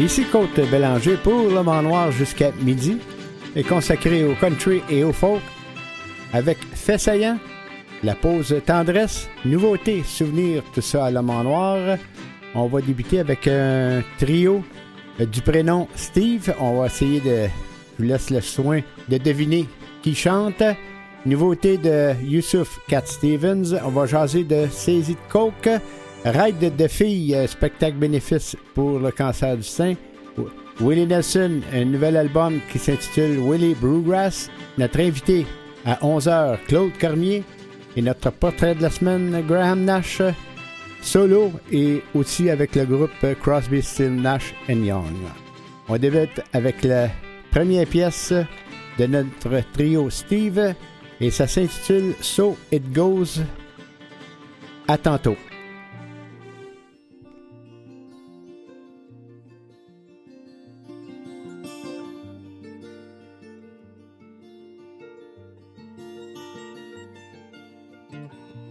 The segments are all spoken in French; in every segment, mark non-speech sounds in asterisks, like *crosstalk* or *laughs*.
Ici Côte Bélanger pour Le Mans Noir jusqu'à midi est consacré au country et au folk avec Fait saillant, la pause tendresse, nouveauté, souvenir, tout ça à Le Mans Noir. On va débuter avec un trio du prénom Steve. On va essayer de. Je vous laisse le soin de deviner qui chante. Nouveauté de Yusuf Cat Stevens. On va jaser de Saisie de Coke. Ride de filles, spectacle bénéfice pour le cancer du sein. Willie Nelson, un nouvel album qui s'intitule Willie Brewgrass. Notre invité à 11h, Claude Cormier. Et notre portrait de la semaine, Graham Nash, solo et aussi avec le groupe Crosby, Still Nash Young. On débute avec la première pièce de notre trio Steve et ça s'intitule So It Goes. À tantôt.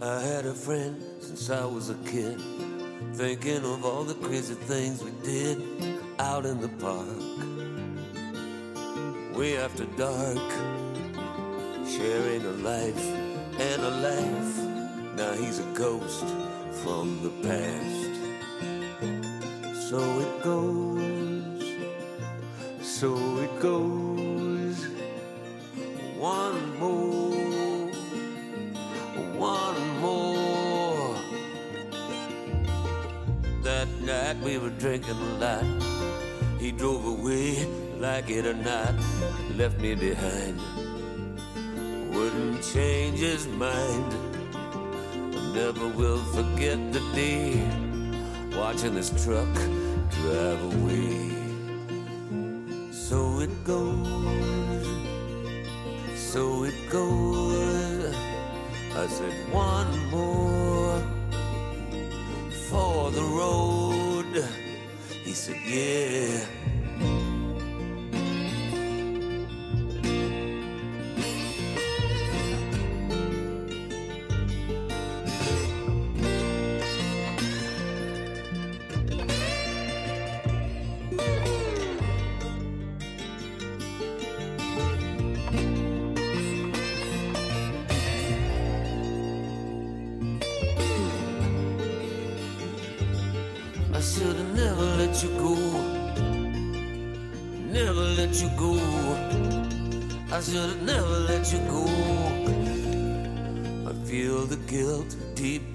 I had a friend since I was a kid, thinking of all the crazy things we did out in the park. Way after dark, sharing a life and a laugh. Now he's a ghost from the past. So it goes, so it goes. One more, one more. That night we were drinking a lot. He drove away like it or not, left me behind. Wouldn't change his mind. I never will forget the day watching this truck drive away. So it goes, so it goes. I said one more for the road. He said, yeah.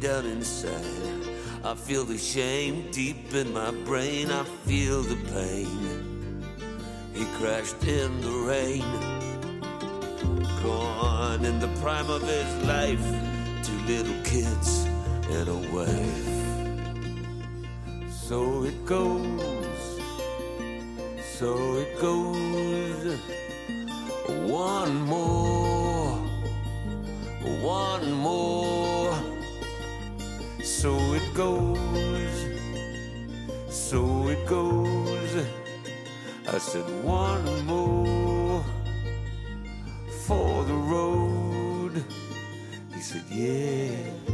Down inside. I feel the shame deep in my brain. I feel the pain. He crashed in the rain. Gone in the prime of his life. Two little kids and a wife. So it goes, so it goes. One more, one more. So it goes, so it goes. I said one more for the road. He said, yeah.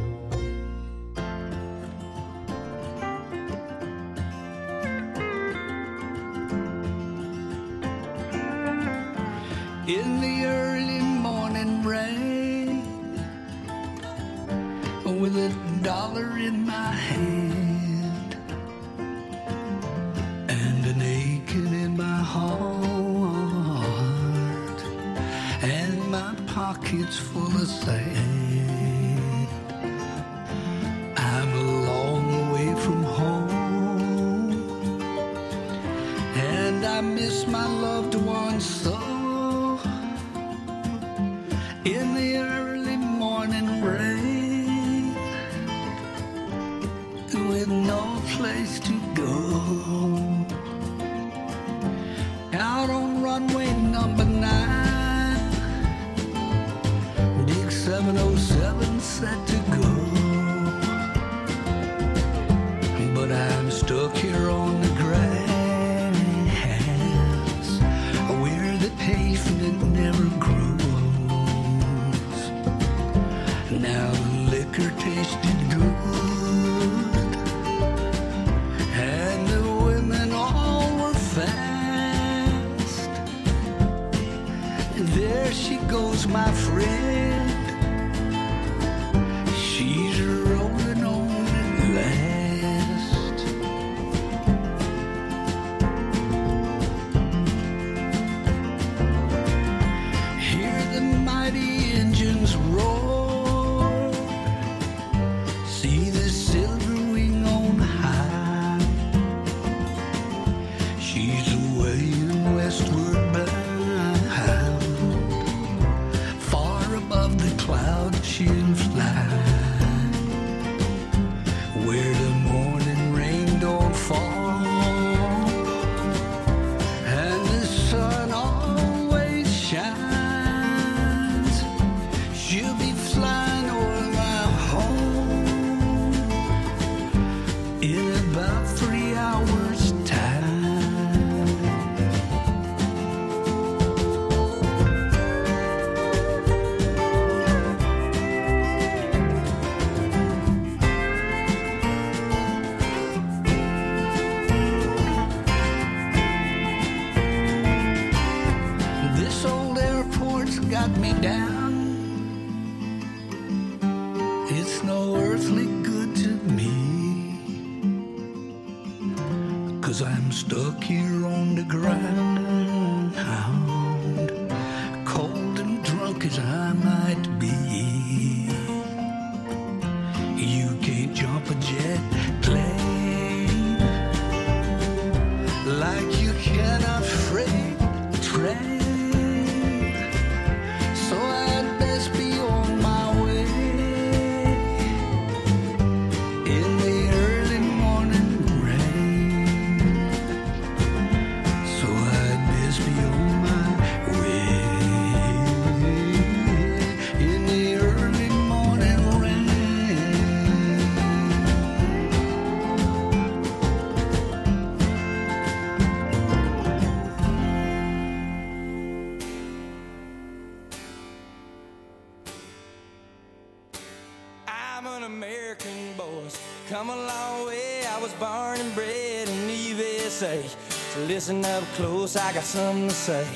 Close. I got something to say.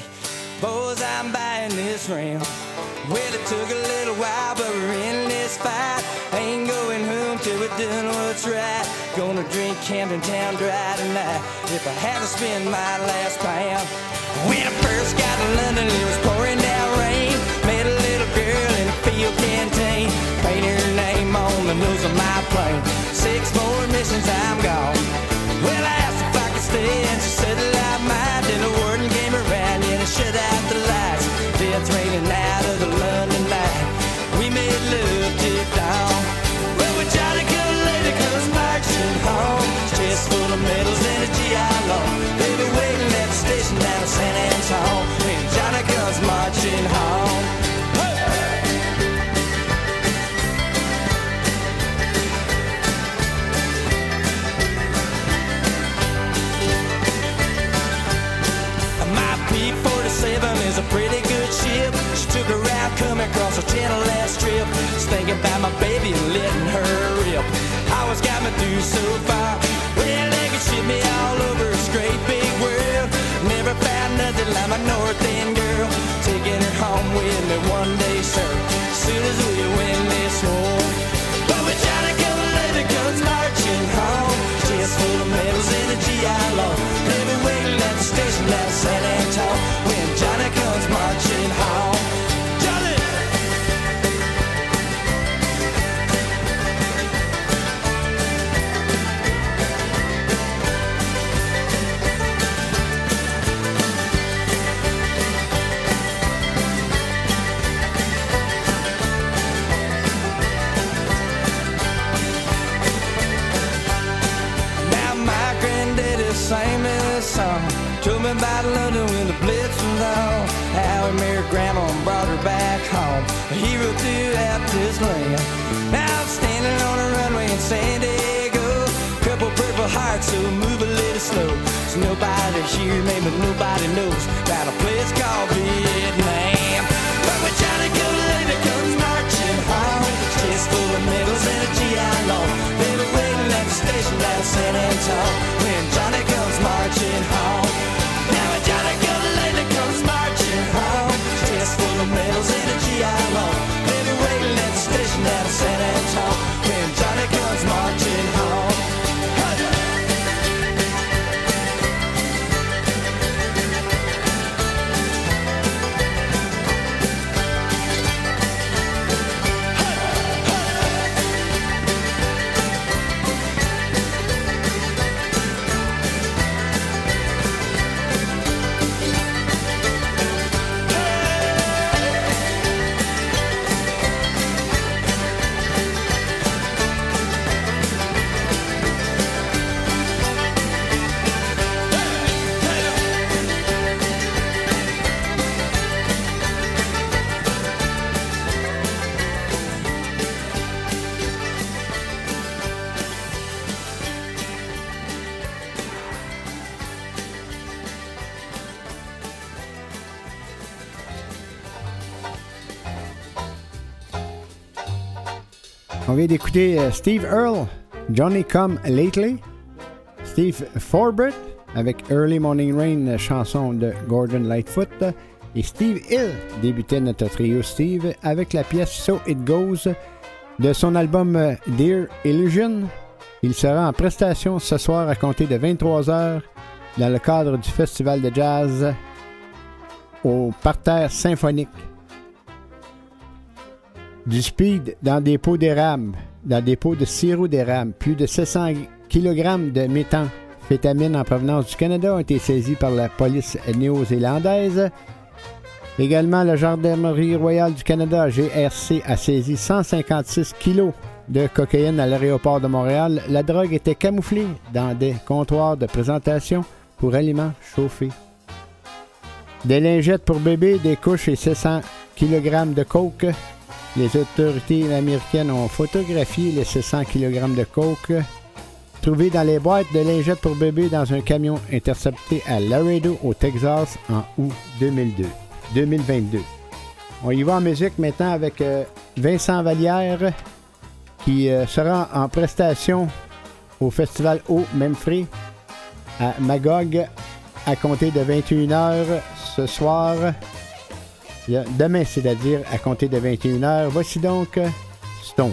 Boys, I'm buying this ring. Well, it took a little while, but we're in this fight. Ain't going home till we're done what's right. Gonna drink Camden Town dry tonight. If I had to spend my last pound. When I first got to London, it was pouring down rain. Met a little girl in a field canteen. Painted her name on the nose of my plane. Six more missions, I'm gone. Coming across a last trip. Was thinking about my baby and letting her rip. Always got me through so far. Well, they could ship me all over this great big world. Never found nothing like my North End girl. Taking her home with me one day, sir. Soon as we win this war. But when Johnny come lady comes marching home. Chest full of medals and a GI Law. Be waiting at the station in San Antone. When Johnny Told me about London when the Blitz was on. How he married grandma and brought her back home. A hero throughout this land. Now I'm standing on a runway in San Diego. Couple purple hearts, so move a little slow. So nobody here, maybe nobody knows about a place called Vietnam. But when Johnny comes lady comes marching home, chest full of medals and a GI Law. They were waiting at the station down in San Antone. When Johnny marching home. Now a Johnny Good lady comes marching home. Chest full of medals and a GI loan. On vient d'écouter euh, Steve Earle, Johnny Come Lately, Steve Forbert avec Early Morning Rain, chanson de Gordon Lightfoot, et Steve Hill débutait notre trio Steve avec la pièce So It Goes de son album euh, Dear Illusion. Il sera en prestation ce soir à compter de 23h dans le cadre du festival de jazz au parterre symphonique du speed dans des pots d'érable, dans des pots de sirop d'érable. Plus de 700 kg de méthamphétamine en provenance du Canada ont été saisis par la police néo-zélandaise. Également, la Gendarmerie royale du Canada, GRC, a saisi 156 kg de cocaïne à l'aéroport de Montréal. La drogue était camouflée dans des comptoirs de présentation pour aliments chauffés. Des lingettes pour bébés, des couches et 700 kg de coke les autorités américaines ont photographié les 600 kg de coke trouvés dans les boîtes de lingettes pour bébés dans un camion intercepté à Laredo, au Texas, en août 2002, 2022. On y va en musique maintenant avec euh, Vincent Vallière, qui euh, sera en prestation au festival Au Memphis à Magog à compter de 21h ce soir. Demain, c'est-à-dire à compter de 21h. Voici donc Stone.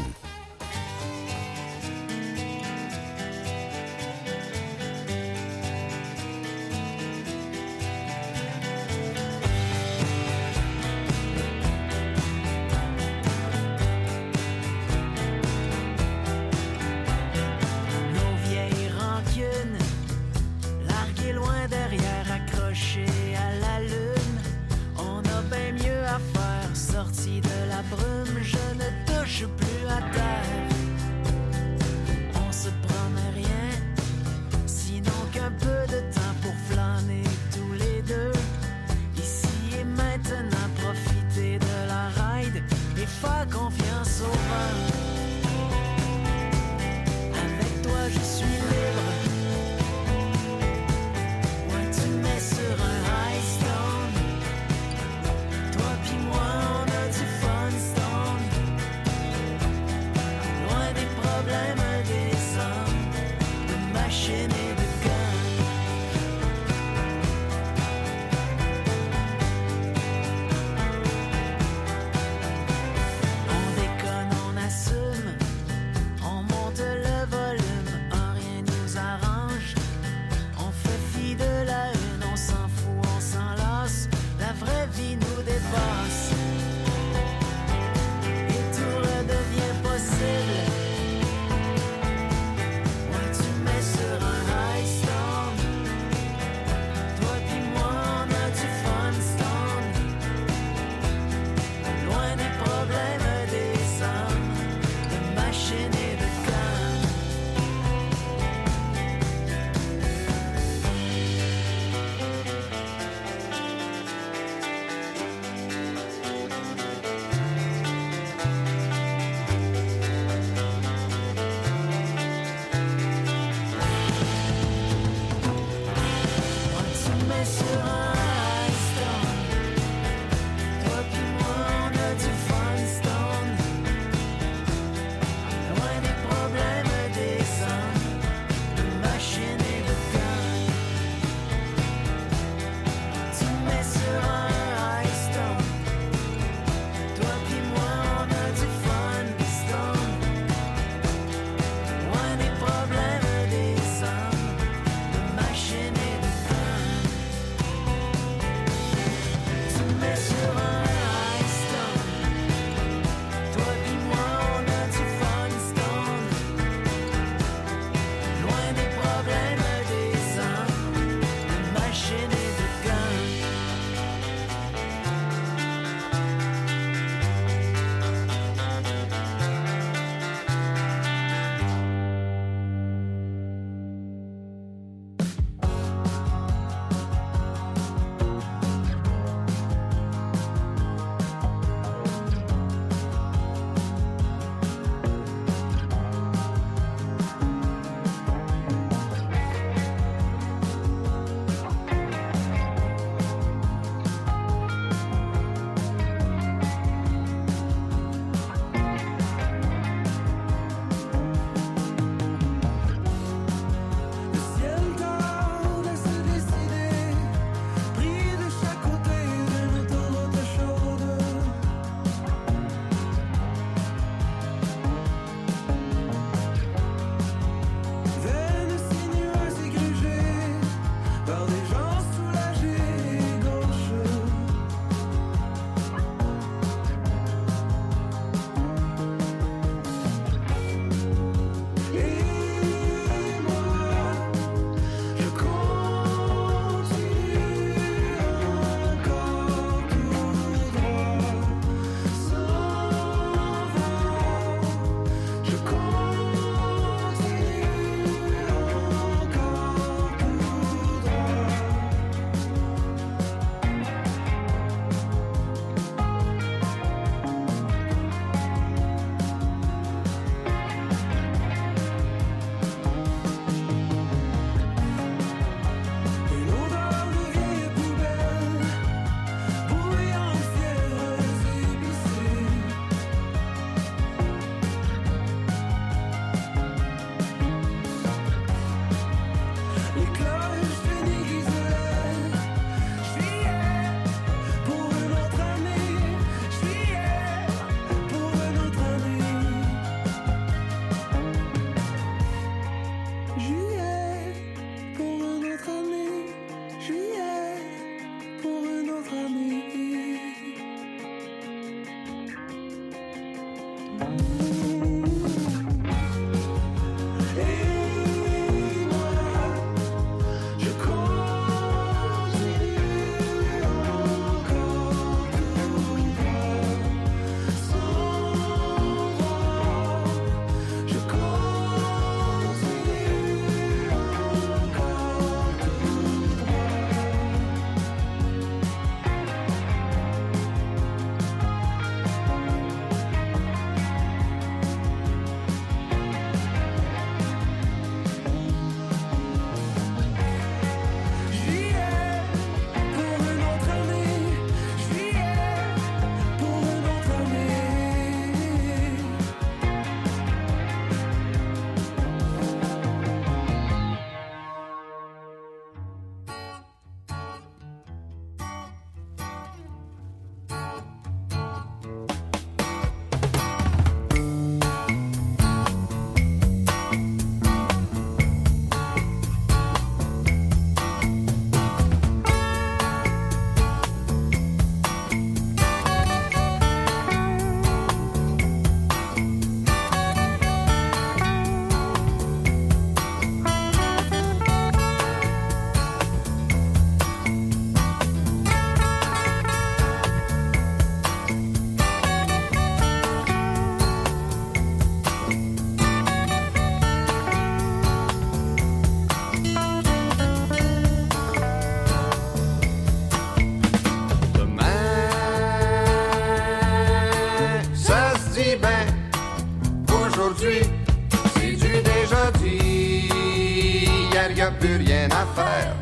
Plus rien à faire.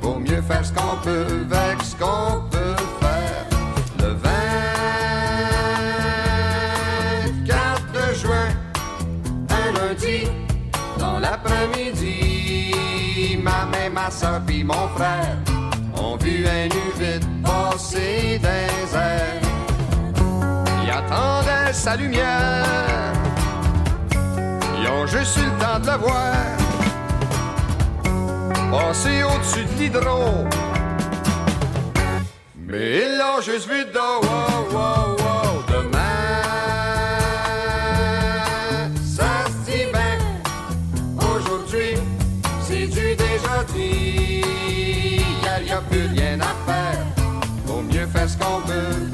Vaut mieux faire ce qu'on peut avec ce qu'on peut faire. Le 24 juin, un lundi, dans l'après-midi, ma mère, ma soeur puis mon frère ont vu un nu passer des airs. Ils attendaient sa lumière. Ils ont juste eu le temps de le voir. Passer au-dessus de l'hydro. Mais l'ont juste vu de dos. Wow, wow, wow. Demain, ça se dit bien. Aujourd'hui, c'est du déjà dit. Hier, y a plus rien à faire. Vaut mieux faire ce qu'on peut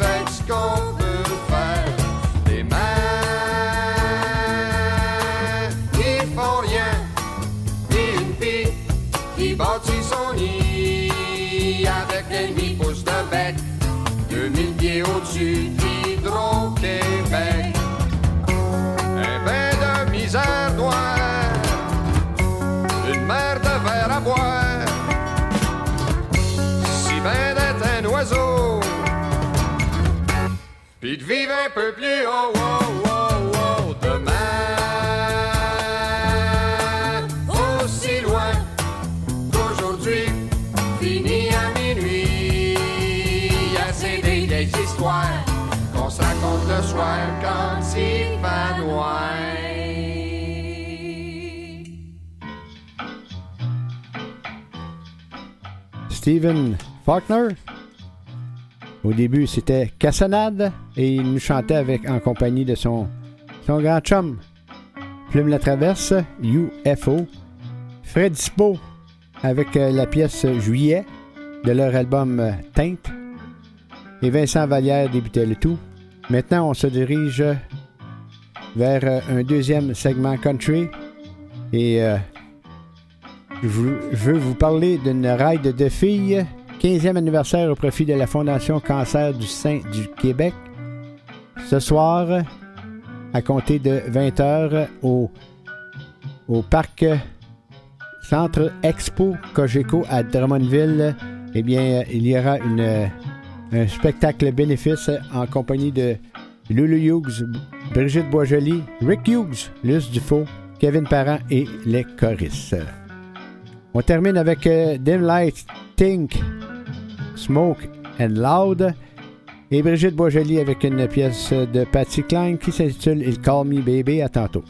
pieds au-dessus d'Hydro-Québec. Un bain de misère noire. Une mer de verre à boire. Si bien d'être un oiseau. Puis de vivre un peu plus haut, noir. Stephen Faulkner. Au début, c'était Cassonade et il nous chantait avec, en compagnie de son, son grand chum, Plume la Traverse, UFO. Fred Dispo avec euh, la pièce Juillet de leur album euh, Teinte. Et Vincent Vallière débutait le tout. Maintenant, on se dirige vers euh, un deuxième segment country. Et euh, je veux- vous parler d'une ride de filles, 15e anniversaire au profit de la Fondation Cancer du Sein du Québec. Ce soir, à compter de 20h, au, au parc Centre Expo Cogeco à Drummondville, eh bien, il y aura une, un spectacle bénéfice en compagnie de Lulu Hughes, Brigitte Boisjoli, Rick Hughes, Luce Dufault, Kevin Parent et les choristes. On termine avec euh, Dim Light, Think, Smoke and Loud. Et Brigitte Boisjoli avec une pièce de Patty Klein qui s'intitule Il Call Me Baby. À tantôt.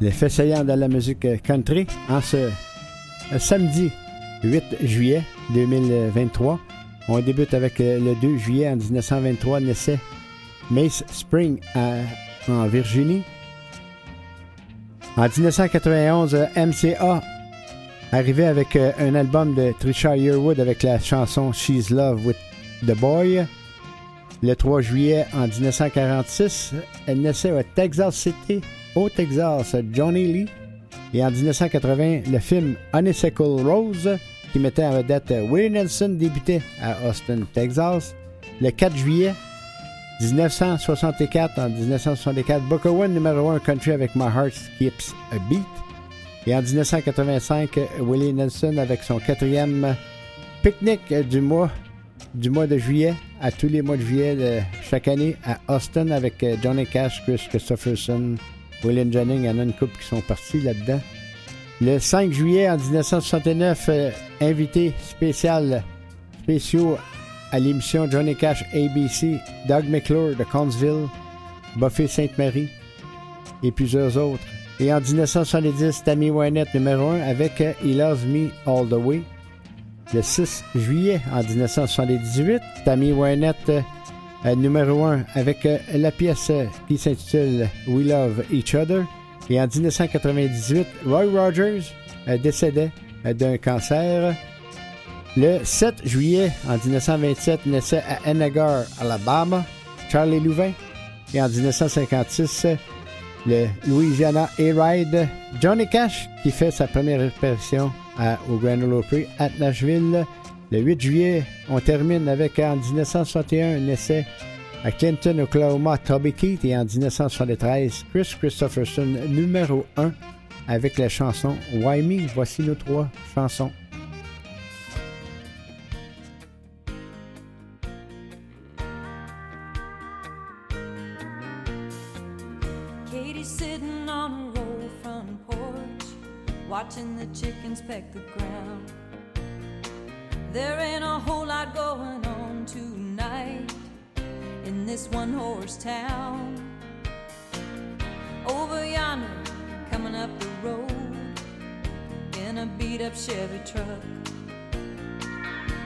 L'effet saillant de la musique country en ce samedi 8 juillet 2023. On débute avec euh, le 2 juillet en 1923 naissait Mace Spring en Virginie. En 1991, euh, MCA arrivait avec euh, un album de Trisha Yearwood avec la chanson She's Love with the Boy. Le 3 juillet en 1946, elle naissait à Texas City, au Texas, Johnny Lee. Et en 1980, le film Honeysuckle Rose, qui mettait en vedette Willie Nelson, débutait à Austin, Texas. Le 4 juillet 1964, en 1964, Booker One, numéro 1 country avec My Heart Skips a Beat. Et en 1985, Willie Nelson avec son quatrième pique-nique du mois, du mois de juillet, à tous les mois de juillet de chaque année à Austin avec euh, Johnny Cash, Chris Christopherson, William Jennings. Il y en a une couple qui sont partis là-dedans. Le 5 juillet en 1969, euh, invité spécial, spéciaux à l'émission Johnny Cash ABC, Doug McClure de Connsville, Buffy Sainte-Marie et plusieurs autres. Et en 1970, Tammy Wynette numéro 1 avec euh, He Loves Me All the Way. Le 6 juillet en 1978, Tammy Wynette euh, numéro 1 avec euh, la pièce euh, qui s'intitule We Love Each Other. Et en 1998, Roy Rogers euh, décédait euh, d'un cancer. Le 7 juillet en 1927 naissait à Enagar, Alabama, Charlie Louvain. Et en 1956, le Louisiana A-Ride, Johnny Cash, qui fait sa première apparition au Grand Ole à Nashville. Le 8 juillet, on termine avec en 1961 un essai à Clinton, Oklahoma, Toby Keith et en 1973, Chris Christopherson, numéro 1 avec la chanson Why Me? Voici nos trois chansons. Katie's sitting on front porch, watching the chickens peck the There ain't a whole lot going on tonight in this one horse town. Over yonder, coming up the road in a beat up Chevy truck.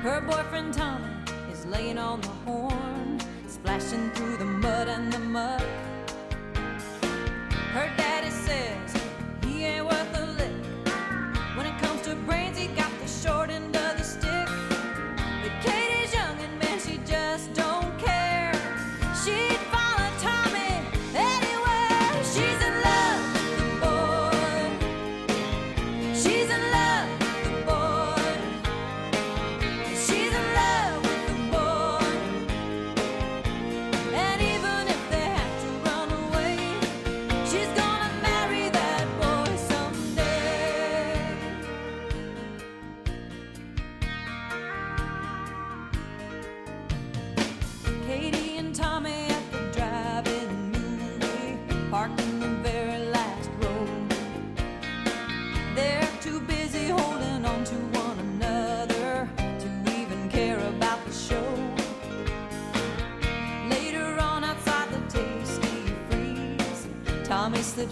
Her boyfriend Tommy is laying on the horn, splashing through the mud and the muck. Her daddy says he ain't worth a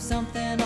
something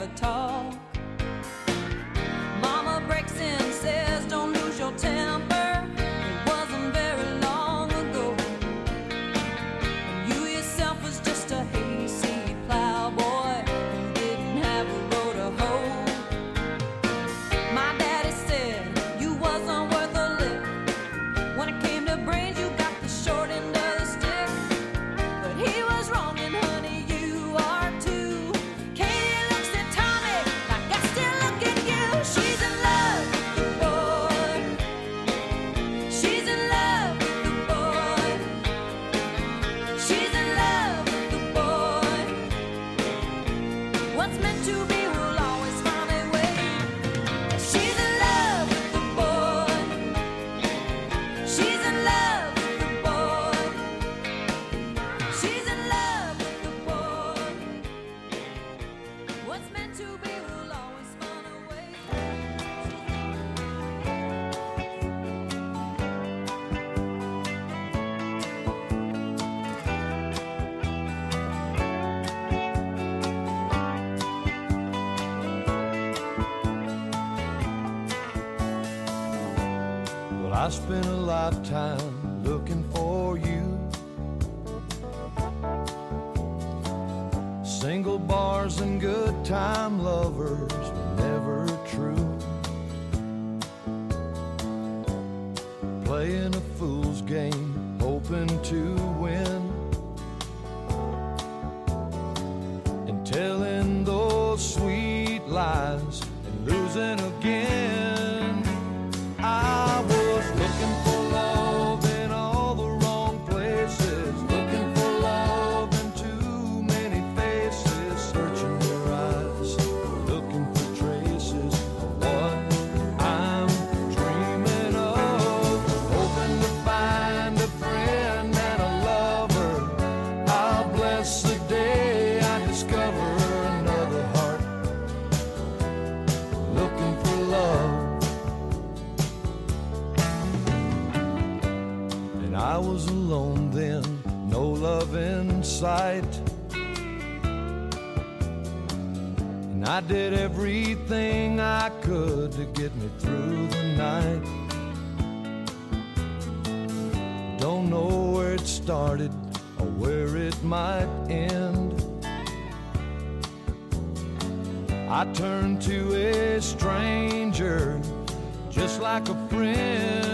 The a talk. I spent a lifetime to get me through the night. Don't know where it started or where it might end. I turn to a stranger just like a friend.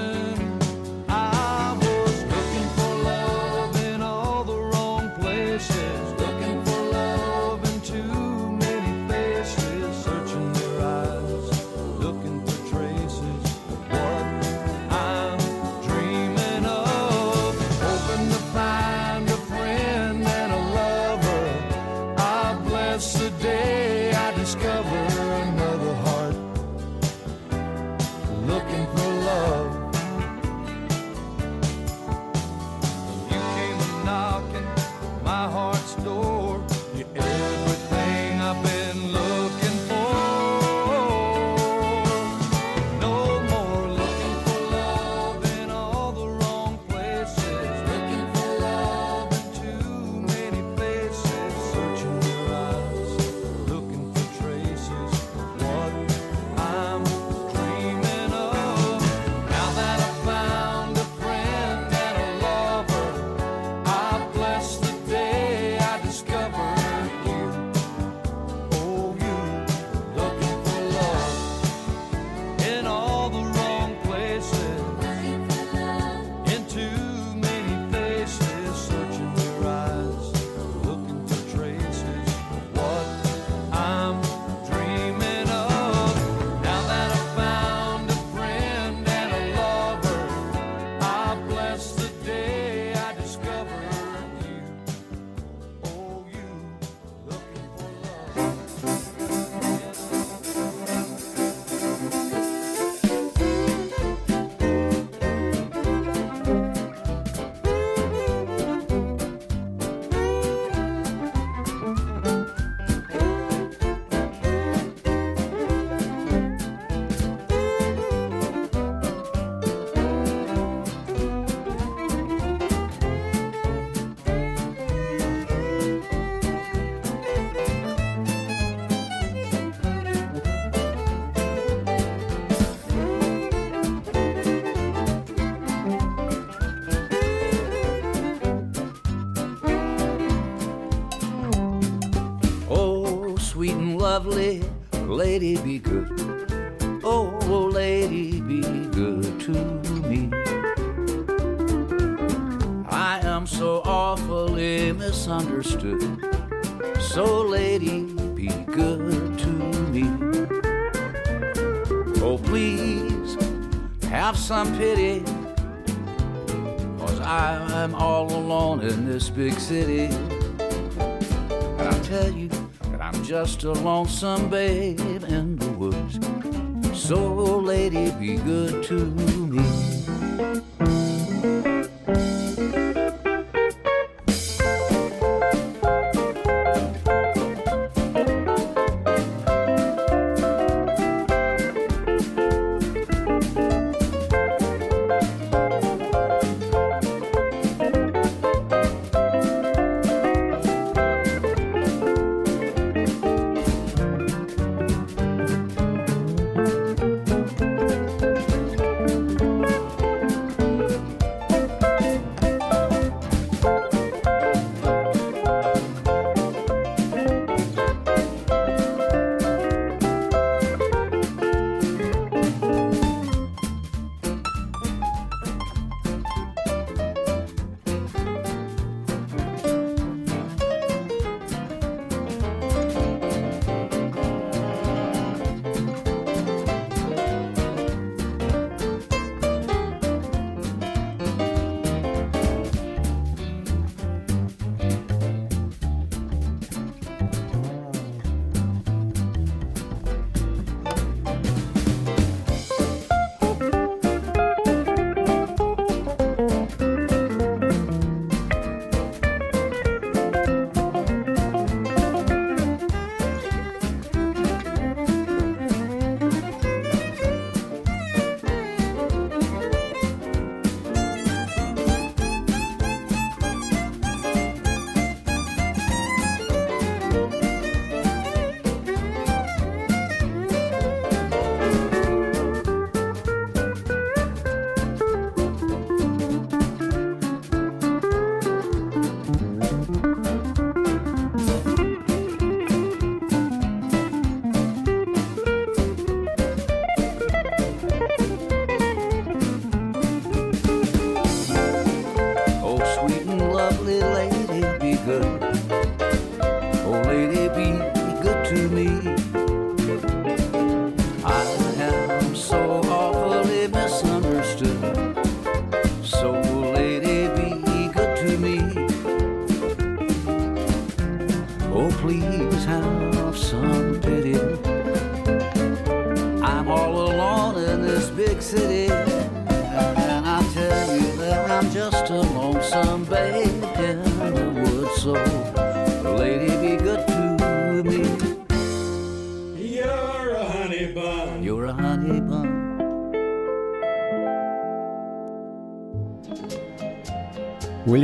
Oh, please have some pity. Cause I am all alone in this big city. And I tell you that I'm just a lonesome babe in the woods. So, lady, be good to me.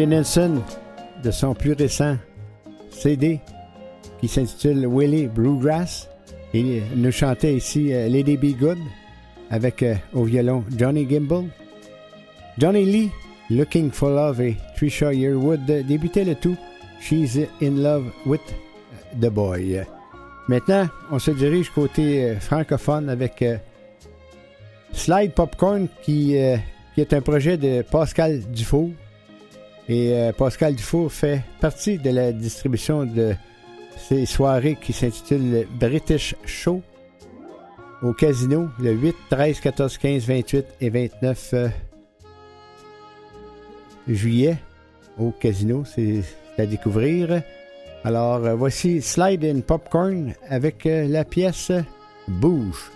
Nelson, de son plus récent CD, qui s'intitule Willie Bluegrass. Il nous chantait ici euh, Lady Be Good avec euh, au violon Johnny Gimble. Johnny Lee, Looking for Love et Trisha Yearwood débutaient le tout. She's in Love with the Boy. Maintenant, on se dirige côté euh, francophone avec Slide Popcorn qui, qui est un projet de Pascal Dufour. Et euh, Pascal Dufour fait partie de la distribution de ces soirées qui s'intitulent British Show au casino le 8, 13, 14, 15, 28 et 29 euh, juillet au casino. C'est à découvrir. Alors euh, voici Slide in Popcorn avec la pièce Bouge.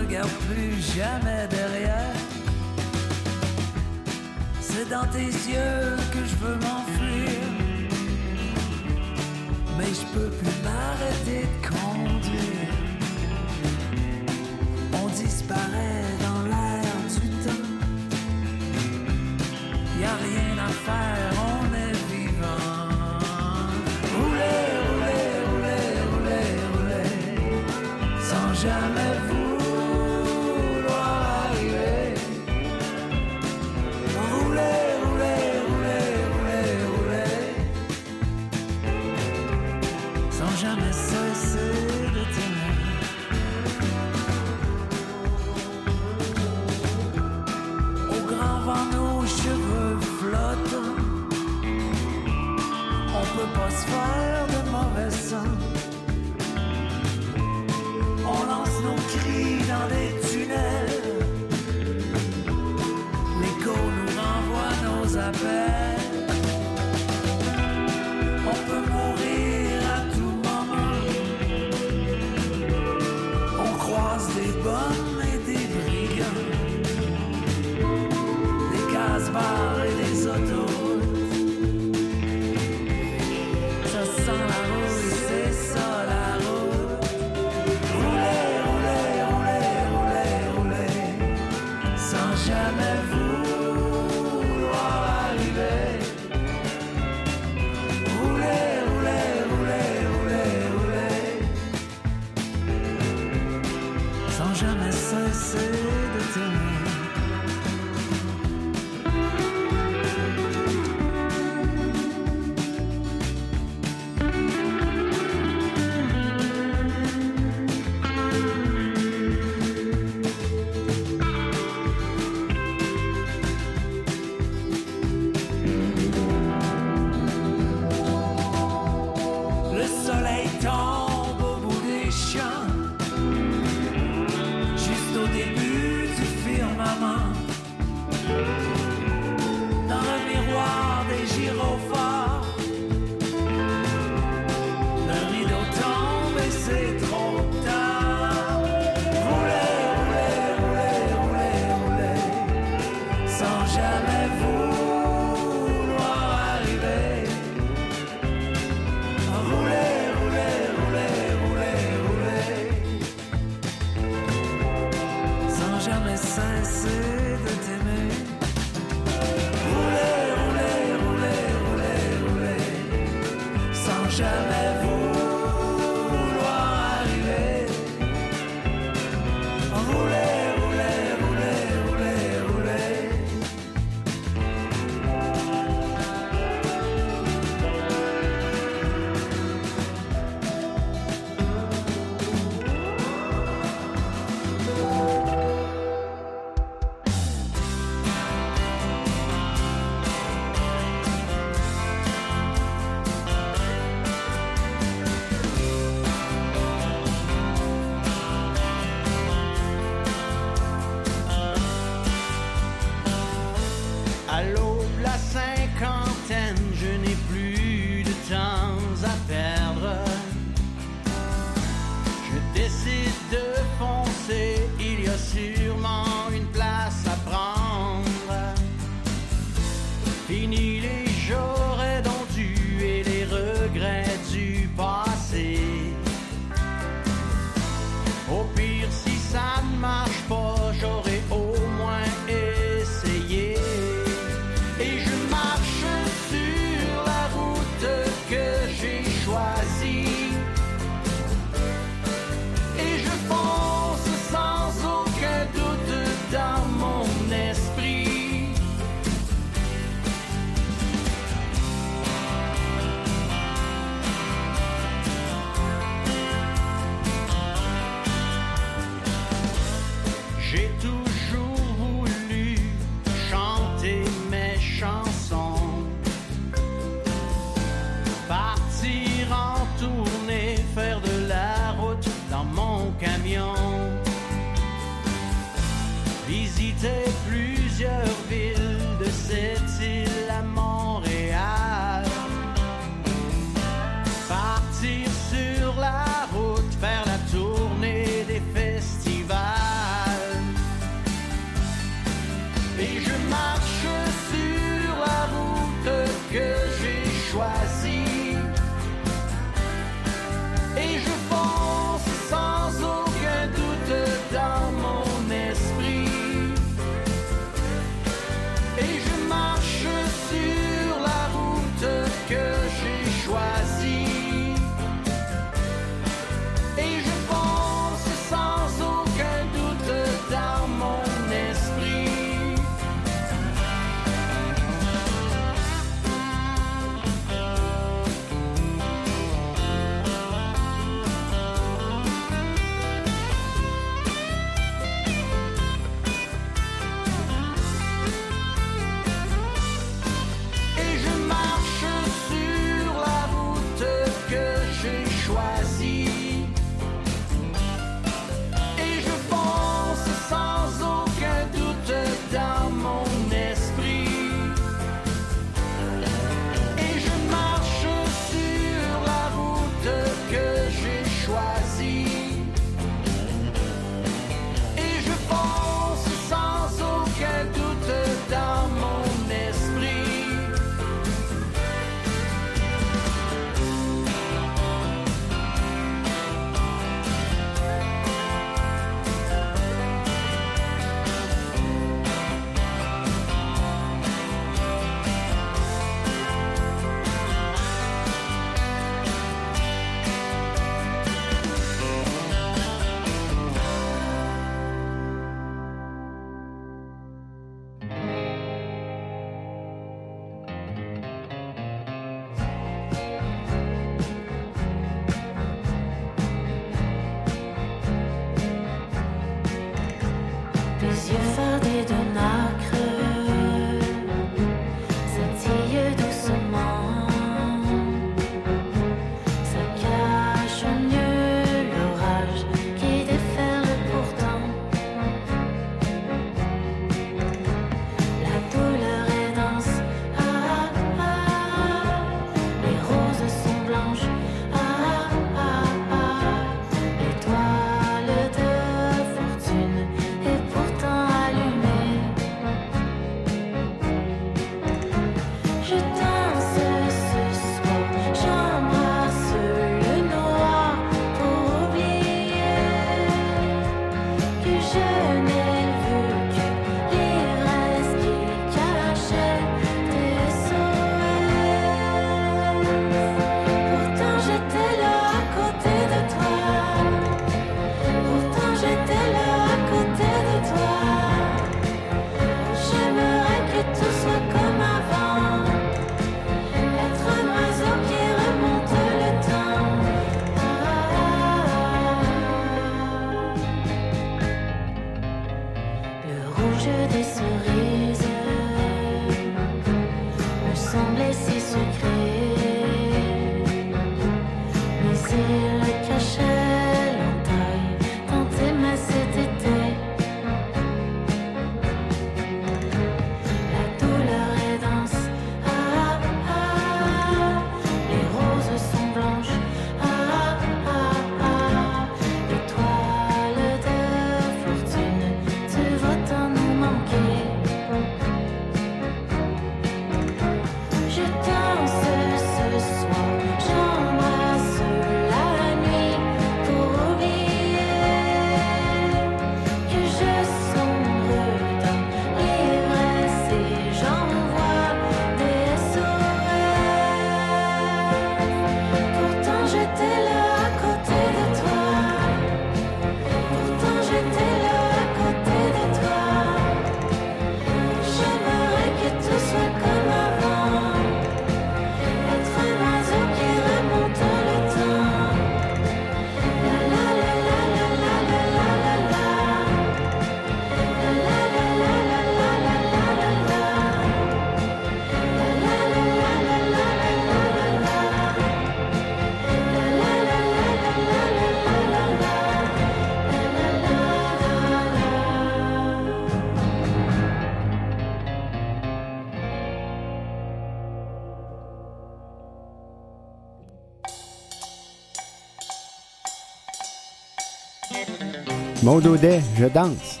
Je danse.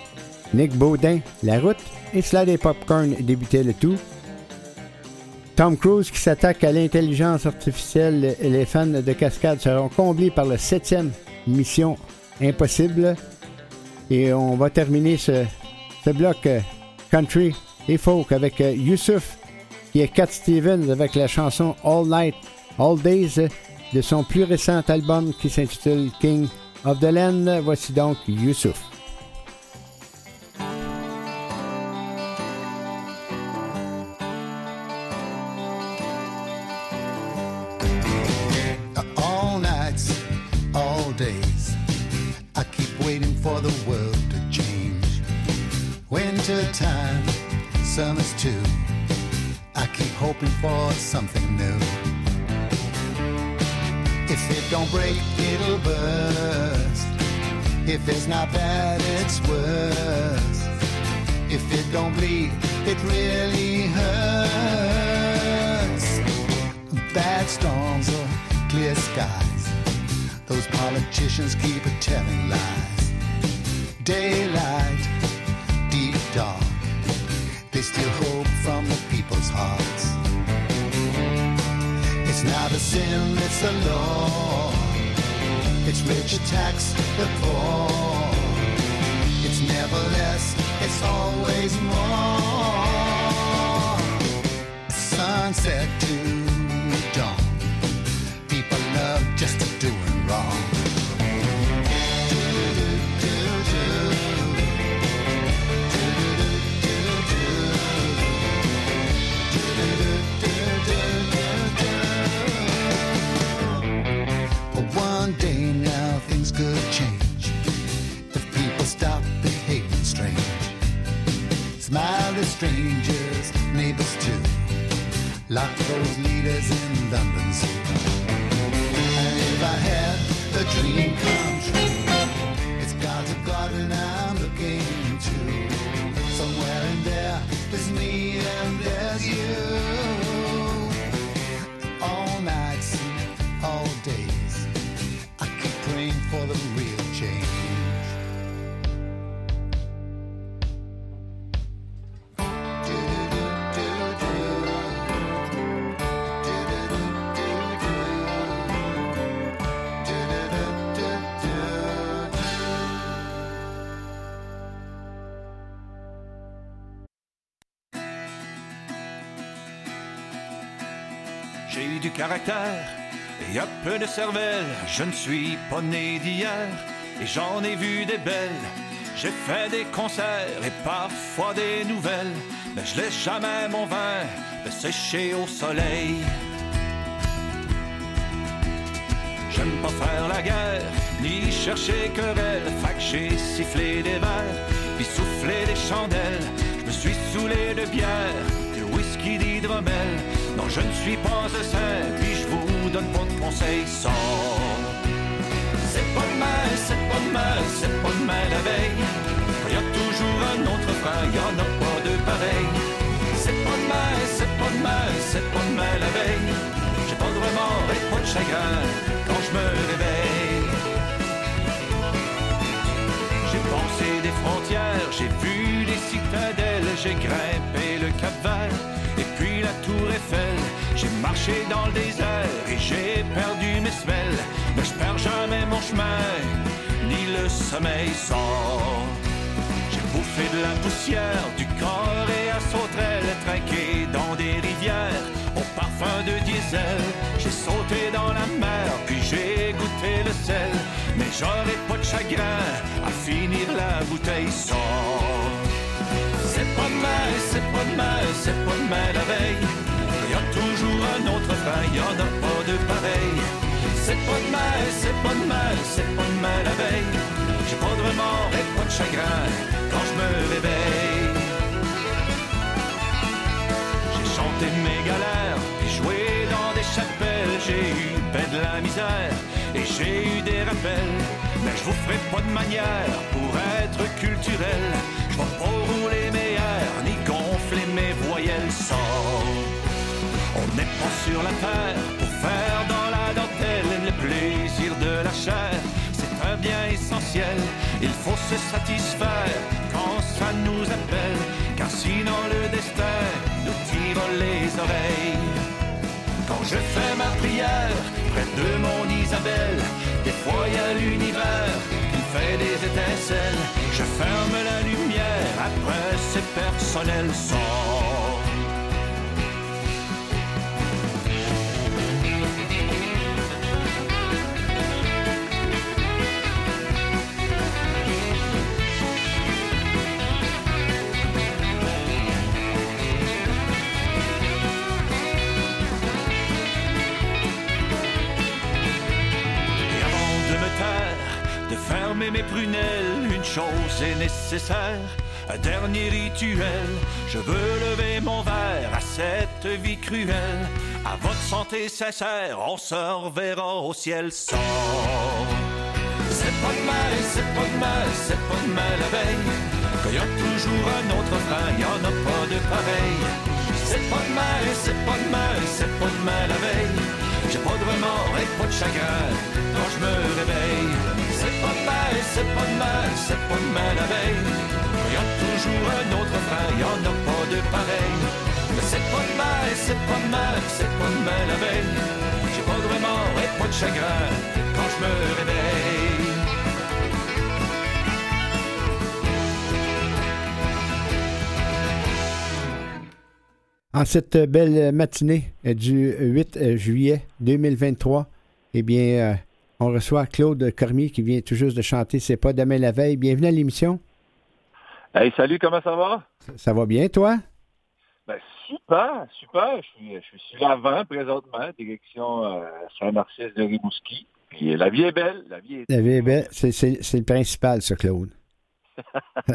Nick Baudin, La route. Et Slade et Popcorn débutait le tout. Tom Cruise qui s'attaque à l'intelligence artificielle et les fans de cascade seront comblés par la septième mission Impossible. Et on va terminer ce, bloc euh, country et folk avec euh, Youssouf qui est Cat Stevens avec la chanson All Night, All Days de son plus récent album qui s'intitule King of the Land. Voici donc Youssouf. all nights, all days. I keep waiting for the world to change. Winter time, summer's too. I keep hoping for something new. If it don't break, it'll burst. If it's not bad, it's worse. If it don't bleed, it really hurts. Bad storms or clear skies. Those politicians keep telling lies. Daylight, deep dark. They still hope from the people's hearts. It's not a sin, it's a law. It's rich attacks the poor. It's never less, it's always more. Sunset to dawn. People love just doing wrong. Could change if people stop behaving strange. Smile at strangers, neighbors too. Lock those leaders in London Zoo. And if I had a dream come true, it's God's a garden I'm looking to. Somewhere in there, there's me J'ai du caractère et un peu de cervelle. Je ne suis pas né d'hier et j'en ai vu des belles. J'ai fait des concerts et parfois des nouvelles. Mais je laisse jamais mon vin sécher au soleil. J'aime pas faire la guerre, ni chercher querelle. Fait que j'ai sifflé des verres, puis soufflé des chandelles. Je me suis saoulé de bière, de whisky d'hydromel. Je ne suis pas un saint, puis je vous donne pas de conseils. Sors. C'est pas demain, c'est pas demain, c'est pas demain la veille. Y a toujours un autre frein, y en a pas de pareil. C'est pas demain, c'est pas demain, c'est pas demain la veille. J'ai pas de remords et pas de chagrin quand je me réveille. J'ai pensé des frontières, j'ai vu des citadelles, j'ai grimpé le Cap Vert la Tour Eiffel. J'ai marché dans le désert et j'ai perdu mes semelles, mais je perds jamais mon chemin, ni le sommeil sort. J'ai bouffé de la poussière du corps et à sauterelles, trinqué dans des rivières au parfum de diesel. J'ai sauté dans la mer, puis j'ai goûté le sel, mais j'aurais pas de chagrin à finir la bouteille sort. Pas demain, c'est pas demain, c'est pas demain la veille. Y a toujours un autre frein, y en a pas de pareil. C'est pas demain, c'est pas demain, c'est pas demain la veille. J'ai pas de remords et pas de chagrin quand je me réveille. J'ai chanté mes galères, puis joué dans des chapelles. J'ai eu ben de la misère et j'ai eu des rappels. Mais je vous ferai pas de manière pour être culturel. Je vais pas rouler mes gonfler mes voyelles sort. On n'est pas sur la terre pour faire dans la dentelle le plaisir de la chair. C'est un bien essentiel. Il faut se satisfaire quand ça nous appelle, car sinon le destin nous tire les oreilles. Quand je fais ma prière près de mon Isabelle, des fois y a l'univers fait des étincelles. Je ferme la lumière, après c'est personnel sort. Mes prunelles, une chose est nécessaire, un dernier rituel. Je veux lever mon verre à cette vie cruelle. À votre santé sincère, on se reverra au ciel sort. C'est pas de mal, c'est pas de mal, c'est pas de mal la veille. Qu'il y a toujours un autre frein, y en a pas de pareil. C'est pas de mal, c'est pas de mal, c'est pas de mal la veille. J'ai pas de remords et pas de chagrin quand je me réveille. Pas mal, c'est pas mal, c'est pas mal la veille. Y a toujours un autre frein, y en a pas de pareil. Mais c'est pas mal, c'est pas mal, c'est pas mal la veille. J'ai pas de remords et pas de chagrin quand je me réveille. En cette belle matinée du 8 euh, juillet 2023, eh bien, euh, on reçoit Claude Cormier qui vient tout juste de chanter C'est pas demain la veille. Bienvenue à l'émission. Hey, salut, comment ça va? Ça, ça va bien, toi? Ben, super, super. Je suis, je suis sur l'avant présentement, direction euh, Saint-Narcisse de Rimouski. Puis euh, la vie est belle, la vie est... La vie est belle. C'est, le principal, ça, Claude. *laughs*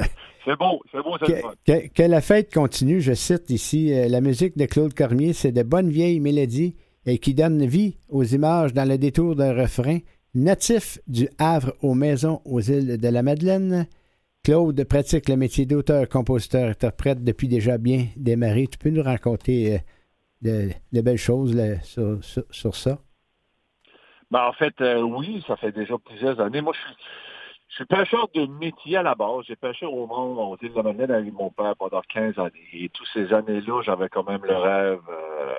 c'est beau, c'est beau, c'est que- que la fête continue, je cite ici, euh, la musique de Claude Cormier, c'est de bonnes vieilles mélodies et qui donnent vie aux images dans le détour d'un refrain natif du Havre aux maisons aux îles de la Madeleine. Claude pratique le métier d'auteur, compositeur, interprète depuis déjà bien démarré. Tu peux nous raconter euh, de, belles choses sur, ça? Ben, en fait, euh, oui, ça fait déjà plusieurs années. Moi, je suis, pêcheur de métier à la base. J'ai pêché au monde, aux îles de la Madeleine avec mon père pendant 15 années. Et toutes ces années-là, j'avais quand même le rêve euh,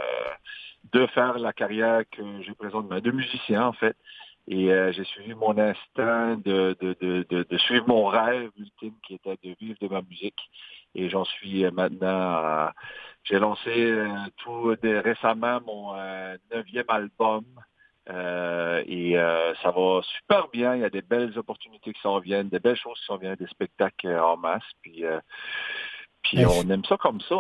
de faire la carrière que j'ai présentement, de musicien, en fait. Et euh, j'ai suivi mon instinct de, de, de, de, de suivre mon rêve ultime qui était de vivre de ma musique. Et j'en suis euh, maintenant... à- j'ai lancé euh, tout récemment mon neuvième album. Euh, et euh, ça va super bien. Il y a des belles opportunités qui s'en viennent, des belles choses qui s'en viennent, des spectacles en masse. Puis, euh, puis on aime ça comme ça.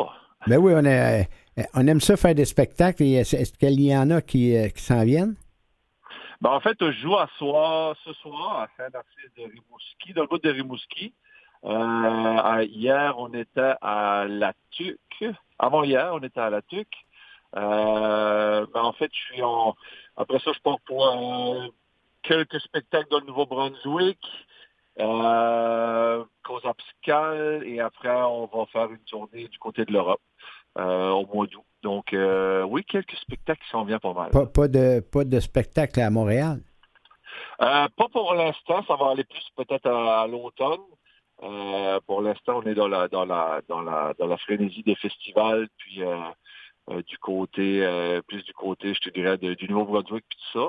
Ben oui, on, a- on aime ça faire des spectacles. Est-ce qu'il y en a qui, qui s'en viennent? Ben, en fait, je joue à soir, ce soir à Saint-Narcisse de Rimouski, dans le bout de Rimouski. Euh, hier, on était à La Tuque. Avant hier, on était à La Tuque. Euh, ben, en fait, je suis en... Après ça, je pars pour euh, quelques spectacles dans le Nouveau-Brunswick, euh, cause et après, on va faire une tournée du côté de l'Europe au mois d'août. Donc, euh, oui, quelques spectacles qui s'en viennent pas mal. Pas, pas de, pas de spectacle à Montréal? Euh, pas pour l'instant, ça va aller plus peut-être à, à l'automne. Euh, pour l'instant, on est dans la dans la dans la dans la frénésie des festivals, puis euh, euh, du côté euh, plus du côté, je te dirais, de- du Nouveau-Brunswick puis tout ça.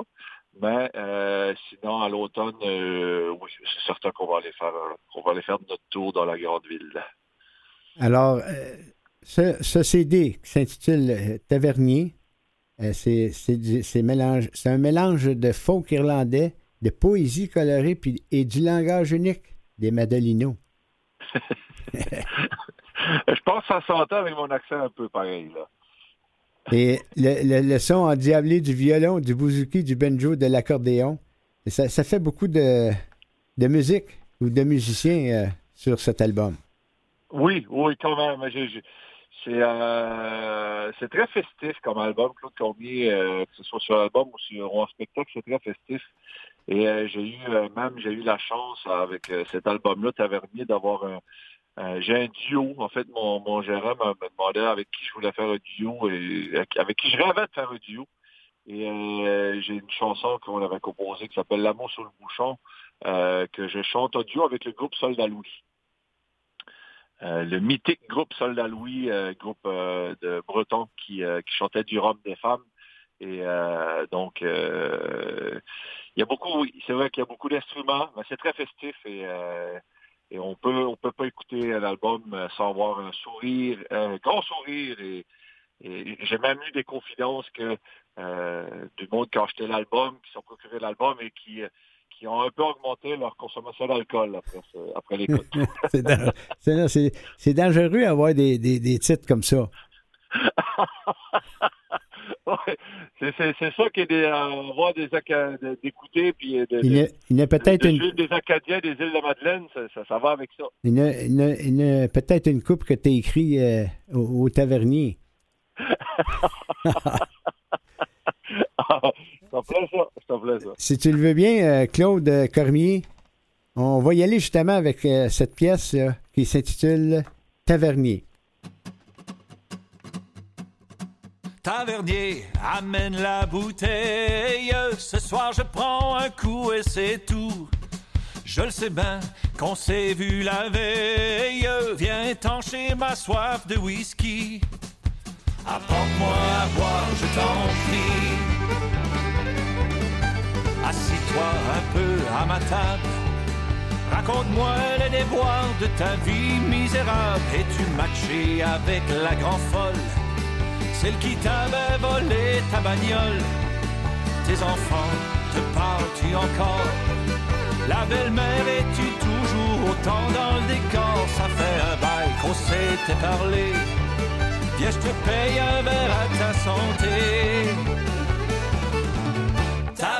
Mais euh, sinon, à l'automne, euh, oui, c'est certain qu'on va aller faire euh, va aller faire notre tour dans la grande ville. Alors, euh, ce, ce CD qui s'intitule euh, Tavernier, euh, c'est un mélange de folk irlandais, de poésie colorée puis, et du langage unique des Madelinos. *laughs* je pense que ça s'entend avec mon accent un peu pareil là. Et le, le- le son endiablé du violon, du bouzouki, du banjo, de l'accordéon, ça, ça fait beaucoup de, de musique ou de musiciens euh, sur cet album. Oui, oui, quand même. C'est euh, c'est très festif comme album, Claude Cormier, euh, que ce soit sur l'album ou sur ou en spectacle, c'est très festif. Et euh, j'ai eu euh, même j'ai eu la chance avec euh, cet album-là, Tavernier, d'avoir un j'ai un duo. En fait, mon, mon gérant m'a demandé avec qui je voulais faire un duo et avec, qui je rêvais de faire un duo. Et euh, j'ai une chanson qu'on avait composée qui s'appelle L'amour sous le bouchon, que je chante en duo avec le groupe Soldat Louis. Euh, le mythique groupe Soldat Louis, euh, groupe euh, de Bretons qui, euh, qui chantait du rhum des femmes. Et euh, donc, il y a beaucoup, c'est vrai qu'il y a beaucoup d'instruments, mais c'est très festif et, et on peut, on peut pas écouter l'album sans avoir un sourire, un grand sourire. Et, et j'ai même eu des confidences que du monde qui a acheté l'album, qui sont procuré l'album et qui, qui ont un peu augmenté leur consommation d'alcool après, l'écoute. *laughs* c'est, dan- c'est- c'est- c'est dangereux d'avoir des, des, des titres comme ça. *laughs* Ouais, c'est, ça qui est des, euh, des d'écouter puis de, Il y a, de- il y a peut-être de une, des Acadiens des îles de Madeleine, ça, ça, ça va avec ça. il y a- peut-être une coupe que tu as écrit euh, au, au tavernier. *laughs* ça plaît ça, ça plaît ça. Si tu le veux bien, euh, Claude Cormier, on va y aller justement avec euh, cette pièce là, qui s'intitule Tavernier. Tavernier, amène la bouteille. Ce soir, je prends un coup et c'est tout. Je le sais bien qu'on s'est vu la veille. Viens étancher ma soif de whisky. Apporte-moi à boire, je t'en prie. Assis-toi un peu à ma table. Raconte-moi les déboires de ta vie misérable. Es-tu matché avec la grande folle? Celle qui t'avait volé ta bagnole. Tes enfants te parlent-tu encore? La belle-mère es-tu toujours autant dans le décor? Ça fait un bail qu'on s'était parlé. Viens, je te paye un verre à ta santé.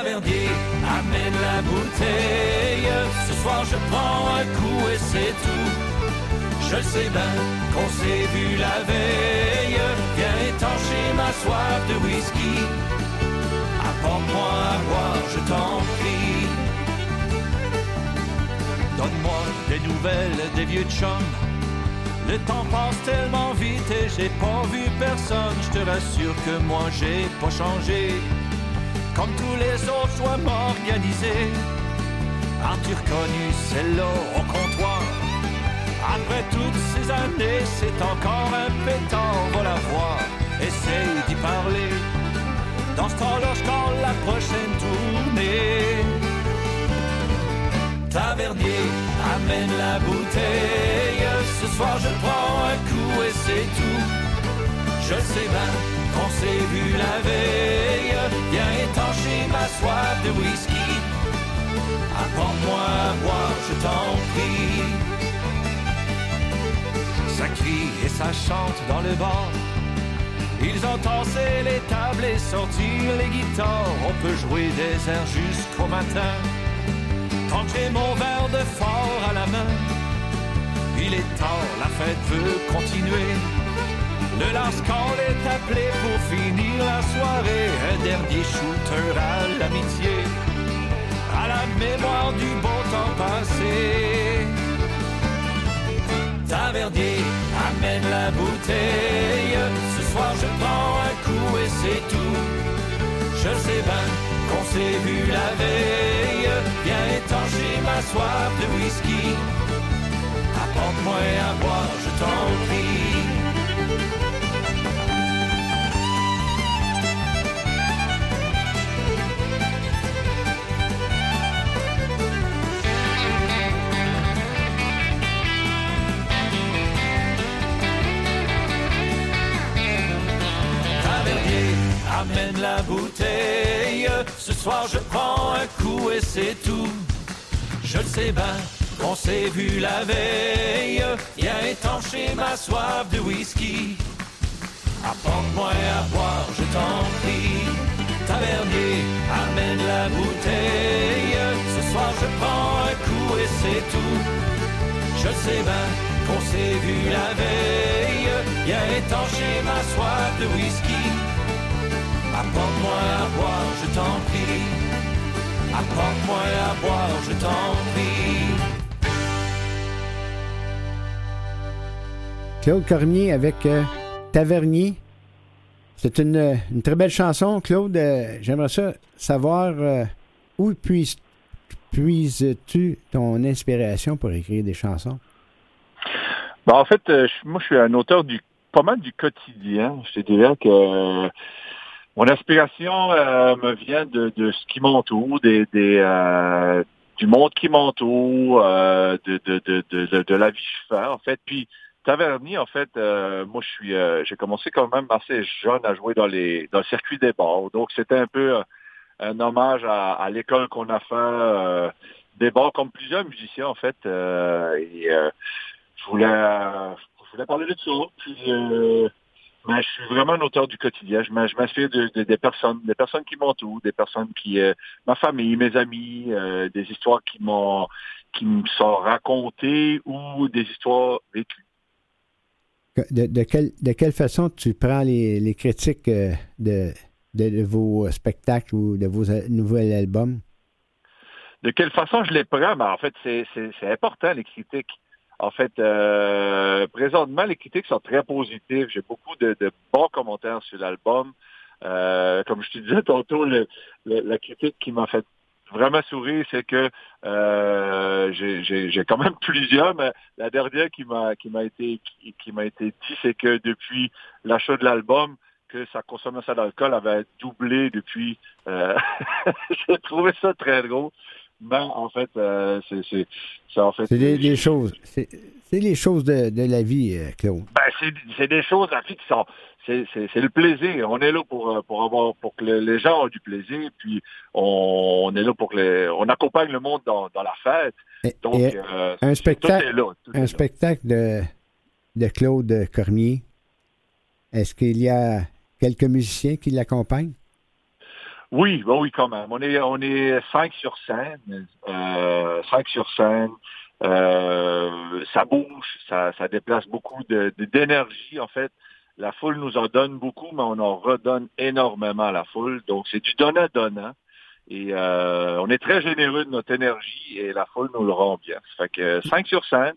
Amène la bouteille. Ce soir, je prends un coup et c'est tout. Je sais bien qu'on s'est vu la veille. Viens étancher ma soif de whisky. Apporte-moi à boire, je t'en prie. Donne-moi des nouvelles des vieux chums. Le temps passe tellement vite et j'ai pas vu personne. Je te rassure que moi j'ai pas changé. Comme tous les autres, dois m'organiser. As-tu reconnu celle-là au comptoir? Après toutes ces années, c'est encore un pétard, va la voir, essaye d'y parler. Dans ce je colle la prochaine tournée. Tavernier, amène la bouteille. Ce soir, je prends un coup et c'est tout. Je sais bien qu'on s'est vu la veille. Viens étancher ma soif de whisky. Apporte-moi à boire, je t'en prie. Ça crie et ça chante dans le bar. Ils ont tassé les tables et sorti les guitares. On peut jouer des airs jusqu'au matin. Que j'ai mon verre de fort à la main. Il est tard, la fête veut continuer. Le last call est appelé pour finir la soirée. Un dernier shooter à l'amitié. À la mémoire du bon temps passé. Tavernier, amène la bouteille. Ce soir je prends un coup et c'est tout. Je sais bien qu'on s'est vu la veille. Viens étancher ma soif de whisky. Apporte-moi à boire, je t'en prie. Tavernier, amène la bouteille. Ce soir je prends un coup et c'est tout. Je le sais bien qu'on s'est vu la veille. Viens étancher ma soif de whisky. Apporte-moi à boire, je t'en prie. Tavernier, amène la bouteille. Ce soir je prends un coup et c'est tout. Je sais bien qu'on s'est vu la veille. Viens étancher ma soif de whisky. Apporte-moi à boire, je t'en prie. Apporte-moi à boire, je t'en prie. Claude Cormier avec euh, Tavernier. C'est une, une très belle chanson, Claude. Euh, J'aimerais ça savoir euh, où puises- puises-tu ton inspiration pour écrire des chansons? Ben, en fait, euh, moi, je suis un auteur du pas mal du quotidien. Je te dirais que euh, mon inspiration euh, me vient de, de ce qui m'entoure, des, des, euh, du monde qui m'entoure, euh, de, de, de, de, la vie que je fais, en fait. Puis, Taverny, en fait, euh, moi, je suis, euh, j'ai commencé quand même assez jeune à jouer dans les, dans le circuit des bars. Donc, c'était un peu euh, un hommage à, à l'école qu'on a fait des bars, comme plusieurs musiciens, en fait. et je voulais, je voulais parler de ça. Mais je suis vraiment un auteur du quotidien. Je m'in- je m'inspire de, de- des personnes, des personnes qui m'entourent, des personnes qui, euh, ma famille, mes amis, euh, des histoires qui m'ont, qui me sont racontées ou des histoires vécues. De, de quelle, de quelle façon tu prends les, les critiques euh, de, de, vos spectacles ou de vos nouveaux albums? De quelle façon je les prends? Ben, en fait, c'est important, les critiques. En fait, euh, présentement, les critiques sont très positives. J'ai beaucoup de, bons commentaires sur l'album. Euh, comme je te disais tantôt, la critique qui m'a fait vraiment sourire, c'est que euh, j'ai, quand même *laughs* plusieurs, mais la dernière qui m'a été qui, m'a été dit, c'est que depuis l'achat de l'album, que sa consommation d'alcool avait doublé depuis. *laughs* j'ai trouvé ça très drôle. En fait, euh, c'est, en fait. C'est des, des choses. C'est les choses de, de la vie, euh, Claude. Ben, c'est, des choses, la vie, qui sont. C'est, le plaisir. On est là pour, euh, pour avoir pour que le- les gens aient du plaisir, puis on, on est là pour que les, on accompagne le monde dans, dans la fête. Et- Donc, et euh, un tout spectacle, est là. tout est un là. spectacle de, de Claude Cormier. Est-ce qu'il y a quelques musiciens qui l'accompagnent? Oui, ben oui, quand même. On est, on est cinq sur scène, euh, cinq sur scène. Euh, ça bouge, ça, ça déplace beaucoup d'énergie. En fait, la foule nous en donne beaucoup, mais on en redonne énormément à la foule. Donc, c'est du donnant-donnant. Et euh, on est très généreux de notre énergie et la foule nous le rend bien. Ça fait que cinq sur scène,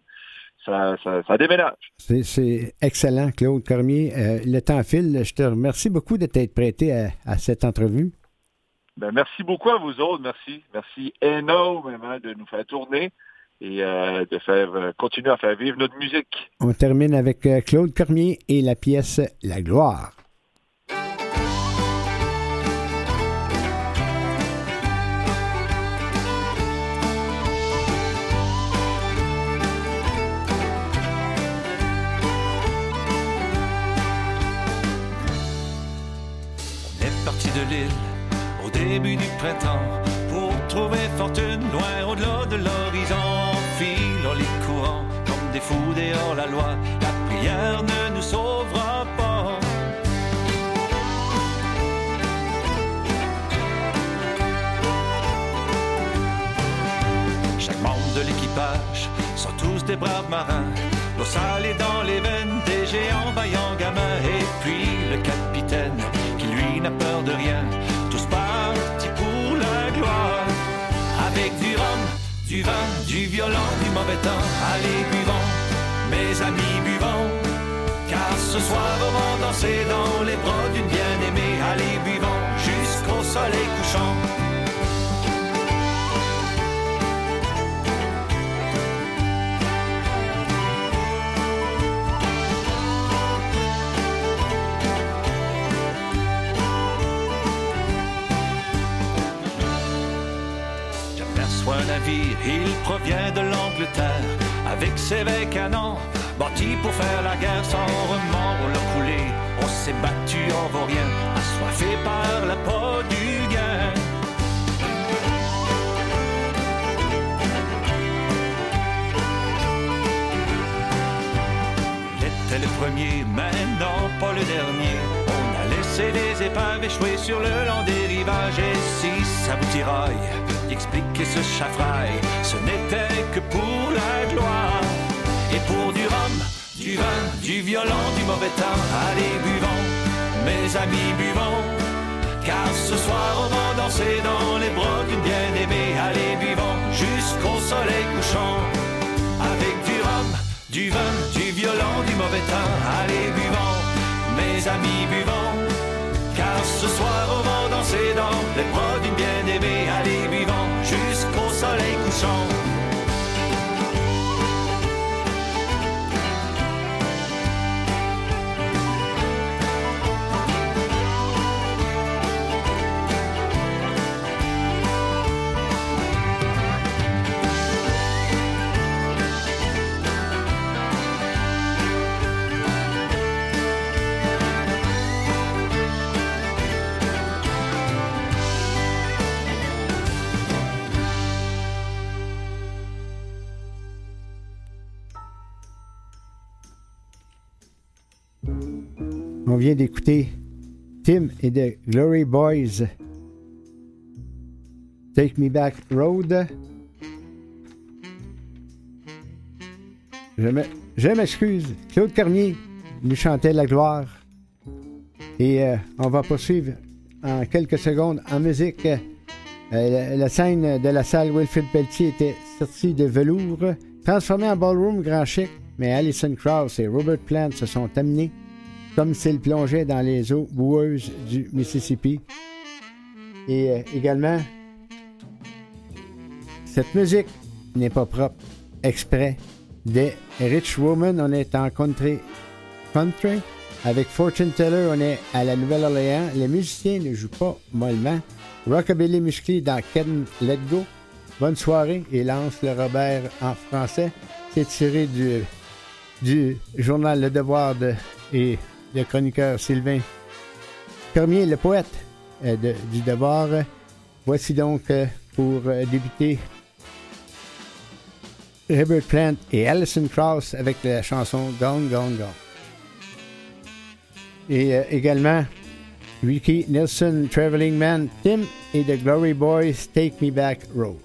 ça, ça, déménage. C'est- excellent, Claude Cormier. Euh, le temps file. Je te remercie beaucoup de t'être prêté à cette entrevue. Ben, merci beaucoup à vous autres. Merci. Merci énormément de nous faire tourner et euh, de faire euh, continuer à faire vivre notre musique. On termine avec euh, Claude Cormier et la pièce La gloire. Début du printemps pour trouver fortune loin au-delà de l'horizon. Filant les courants comme des fous dehors la loi, la prière ne nous sauvera pas. Chaque membre de l'équipage sont tous des braves marins. L'eau salée dans les veines des géants vaillants gamins. Et puis le capitaine qui lui n'a peur de rien. Du violon, du mauvais temps. Allez, buvons, mes amis, buvons. Car ce soir, on va danser dans les bras d'une bien-aimée. Allez, buvons jusqu'au soleil couchant. Il provient de l'Angleterre, avec ses vieilles canons, bâtis pour faire la guerre sans remords. On l'a coulé, on s'est battu en vaurien, assoiffé par la peau du gain. Il était le premier, maintenant pas le dernier. On a laissé les épaves échouer sur le long des rivages. Et si ça vous tiraille d'expliquer ce chafrail, ce n'était que pour la gloire. Et pour du rhum, du vin, du violon, du mauvais temps, allez buvons, mes amis buvons. Car ce soir on va danser dans les bras d'une bien-aimée. Allez buvons jusqu'au soleil couchant. Avec du rhum, du vin, du violon, du mauvais temps. Allez buvons, mes amis buvons. Ce soir, on va danser dans les bras d'une bien-aimée. Allez, vivons jusqu'au soleil On vient d'écouter Tim et The Glory Boys. Take Me Back Road. Je me- je m'excuse. Claude Cormier nous chantait la gloire. Et euh, on va poursuivre en quelques secondes en musique. Euh, la, la scène de la salle Wilfrid Pelletier était sortie de velours, transformée en ballroom grand chic, mais Alison Krauss et Robert Plant se sont amenés comme s'ils plongeaient dans les eaux boueuses du Mississippi. Et euh, également, cette musique n'est pas propre exprès. Des Rich Woman, on est en country, country. Avec Fortune Teller, on est à la Nouvelle-Orléans. Les musiciens ne jouent pas mollement. Rockabilly musclé dans Ken Let Go. Bonne soirée et lance le Robert en français. C'est tiré du, du journal Le Devoir de, le chroniqueur Sylvain Cormier, le poète euh, du Devoir. Voici donc euh, pour euh, débuter Robert Plant et Alison Krauss avec la chanson Gone, Gone, Gone. Et également Ricky Nelson, Traveling Man, Tim et The Glory Boys, Take Me Back Road.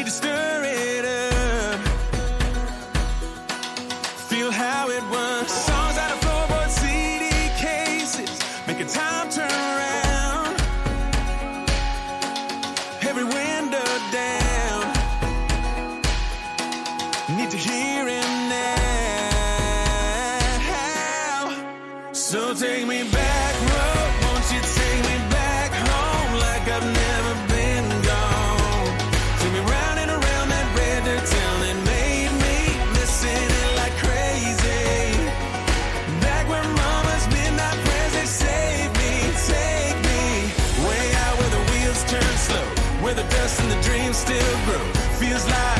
need to stir it up. Feel how it works. Songs out of floorboard CD cases. making time turn. still grow. Feels like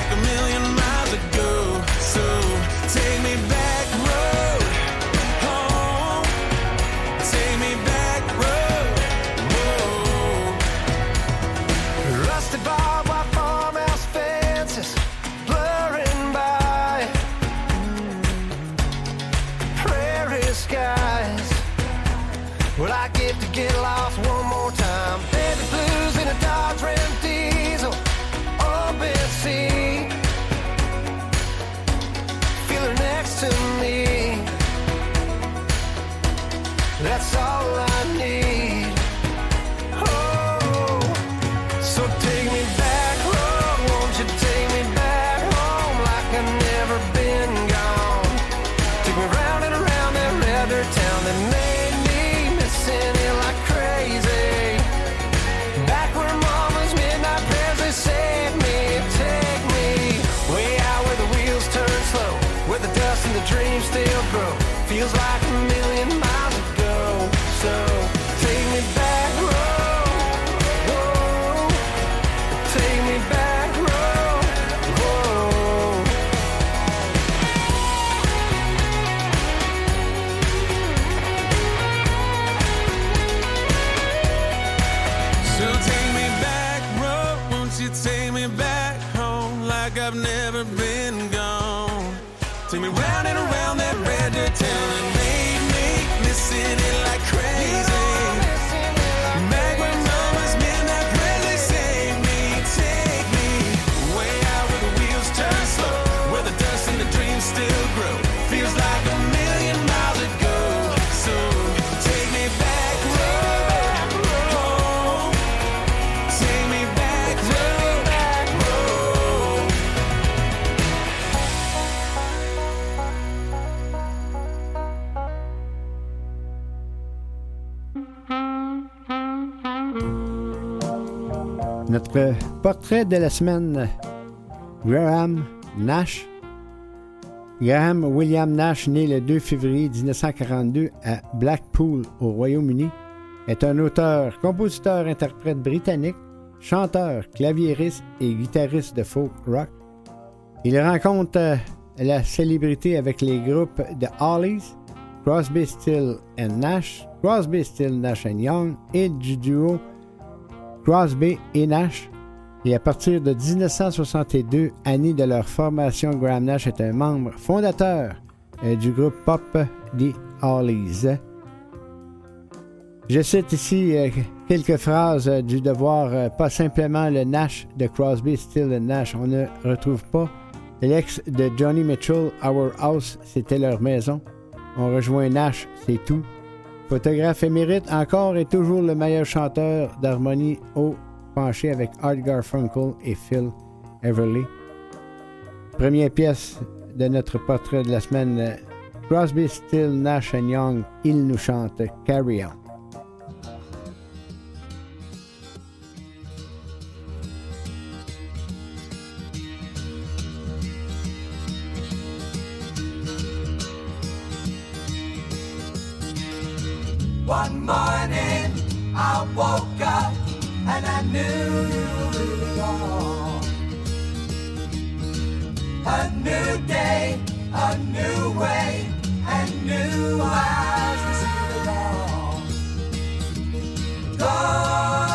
Notre portrait de la semaine, Graham Nash. Graham William Nash, né le 2 février 1942 à Blackpool, au Royaume-Uni, est un auteur, compositeur, interprète britannique, chanteur, claviériste et guitariste de folk rock. Il rencontre euh, la célébrité avec les groupes de Hollies, Crosby, Still and Nash, Crosby, Still, Nash Young et du duo Crosby et Nash. Et à partir de 1962, année de leur formation, Graham Nash est un membre fondateur euh, du groupe pop The Hollies. Je cite ici euh, quelques phrases euh, du devoir, pas simplement le Nash de Crosby, Still Nash. On ne retrouve pas l'ex de Johnny Mitchell, Our House, c'était leur maison. On rejoint Nash, c'est tout. Photographe émérite, encore et toujours le meilleur chanteur d'harmonie haut penché avec Art Garfunkel et Phil Everly. Première pièce de notre portrait de la semaine, euh, Crosby, Still, Nash Young, il nous chante Carry On. One morning I woke up and I knew it all. A new day, a new way, and new eyes to see it all. Go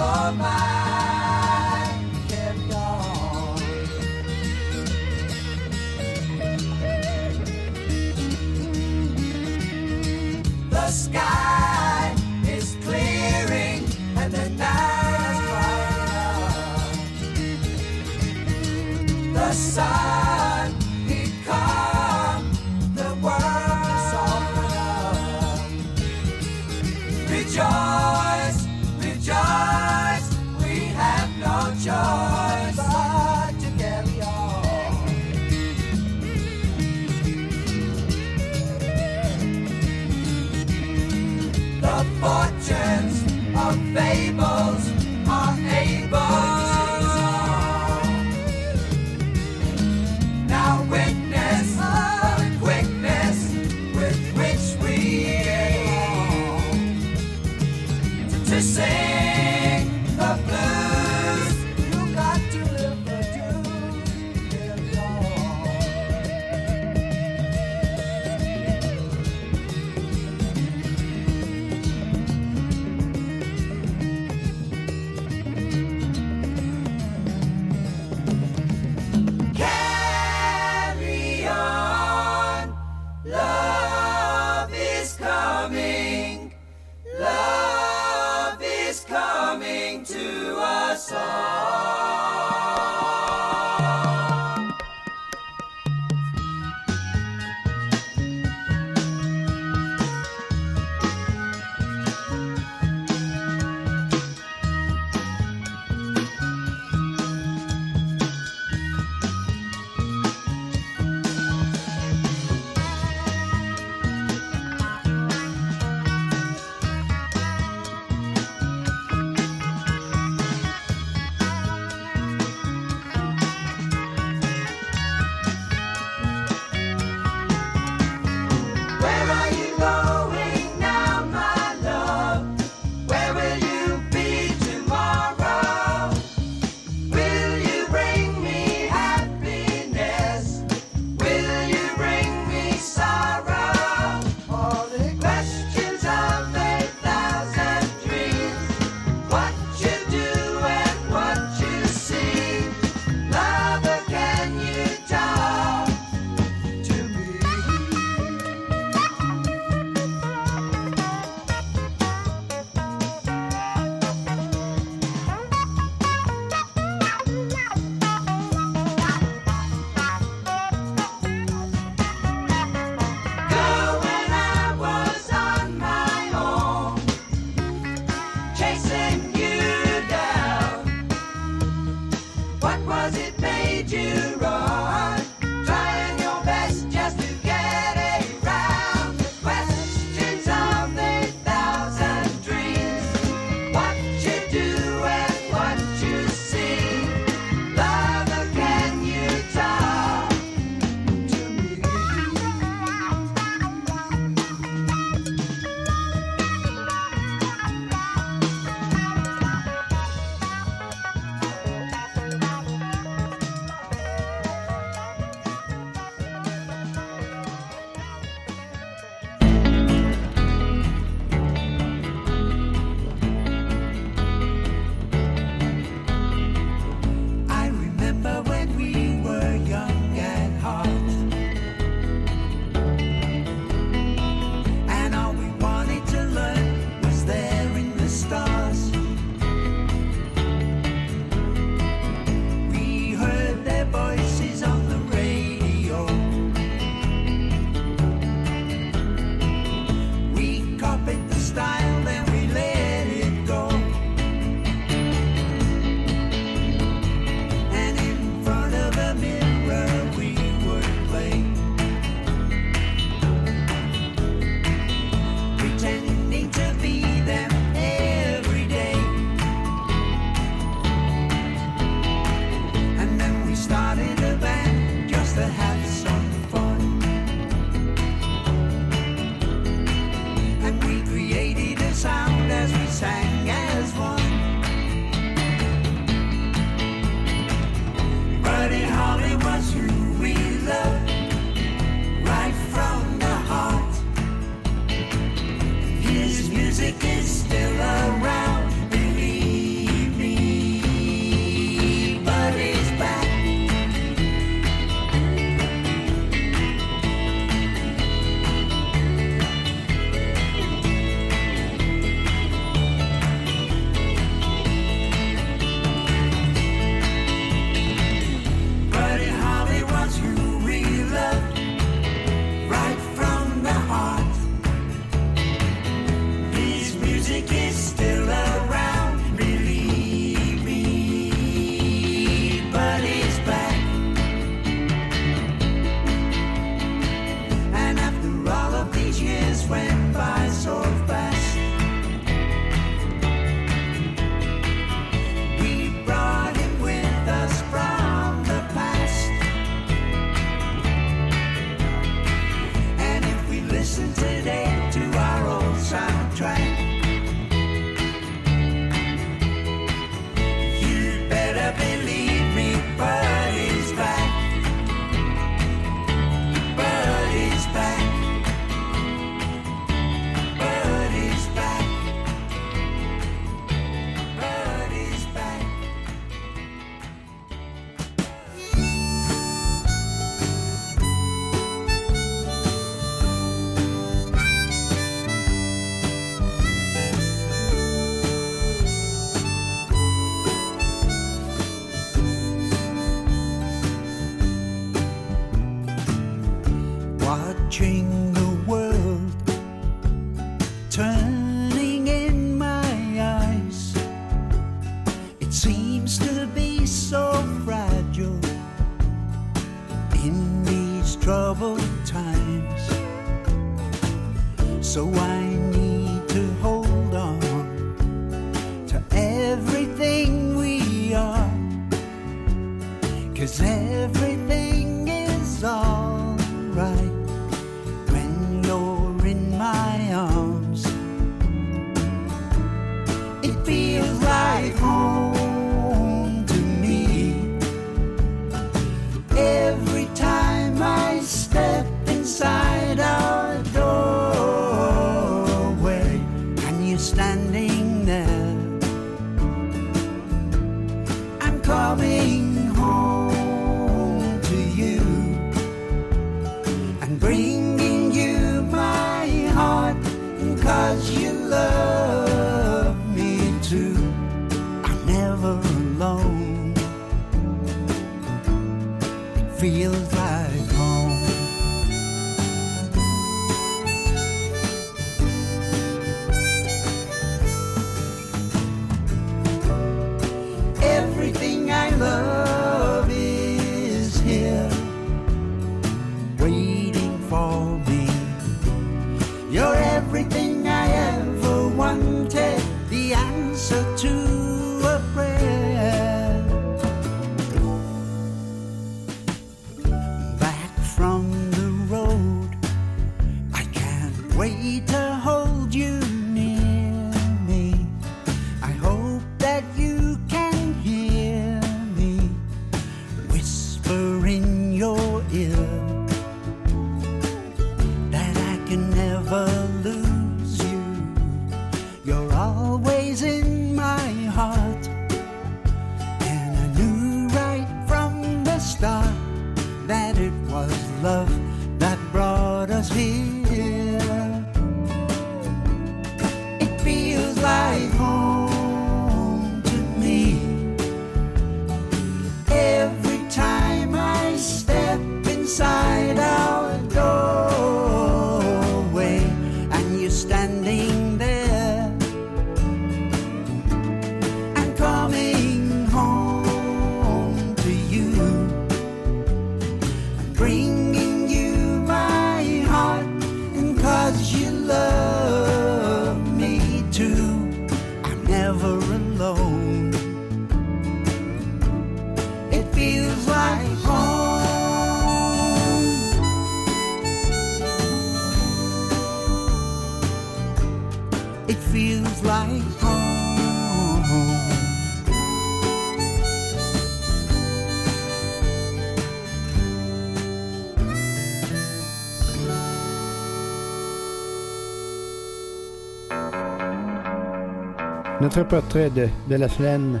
Notre portrait de, de la semaine,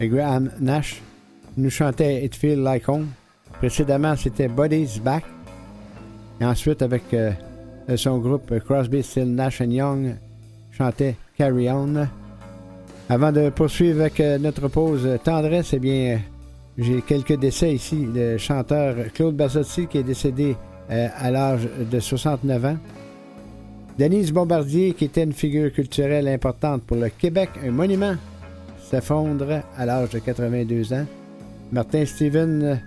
Graham Nash, nous chantait It Feel Like Home. Précédemment, c'était Buddy's Back. Et ensuite, avec euh, son groupe Crosby, Still Nash Young, chantait Carry On. Avant de poursuivre avec euh, notre pause tendresse, eh bien, j'ai quelques décès ici. Le chanteur Claude Bassotti qui est décédé euh, à l'âge de 69 ans. Denise Bombardier, qui était une figure culturelle importante pour le Québec, un monument, s'effondre à l'âge de 82 ans. Martin Steven,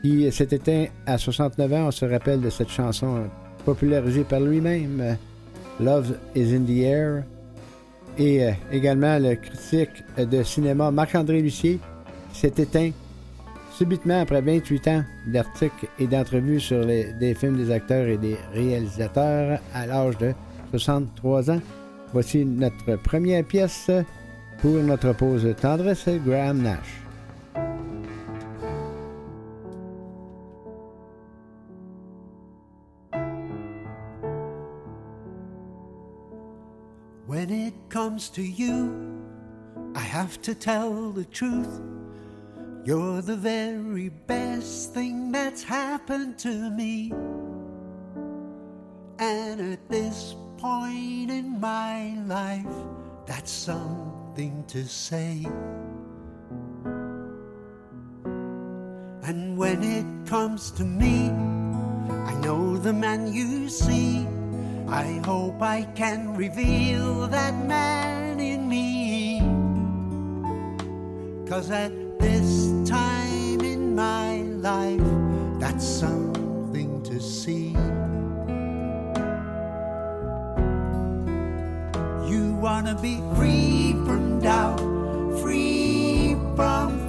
qui s'est éteint à 69 ans, on se rappelle de cette chanson popularisée par lui-même, euh, Love is in the Air. Et euh, également le critique de cinéma Marc-André Lucier, s'est éteint subitement après 28 ans d'articles et d'entrevues sur des films des acteurs et des réalisateurs à l'âge de 63 ans. Voici notre première pièce pour notre pause tendresse, Graham Nash. When it comes to you, I have to tell the truth. You're the very best thing that's happened to me. And at this point in my life that's something to say. And when it comes to me, I know the man you see. I hope I can reveal that man in me. Cause at this time in my life, that's something to see. wanna be free from doubt, free from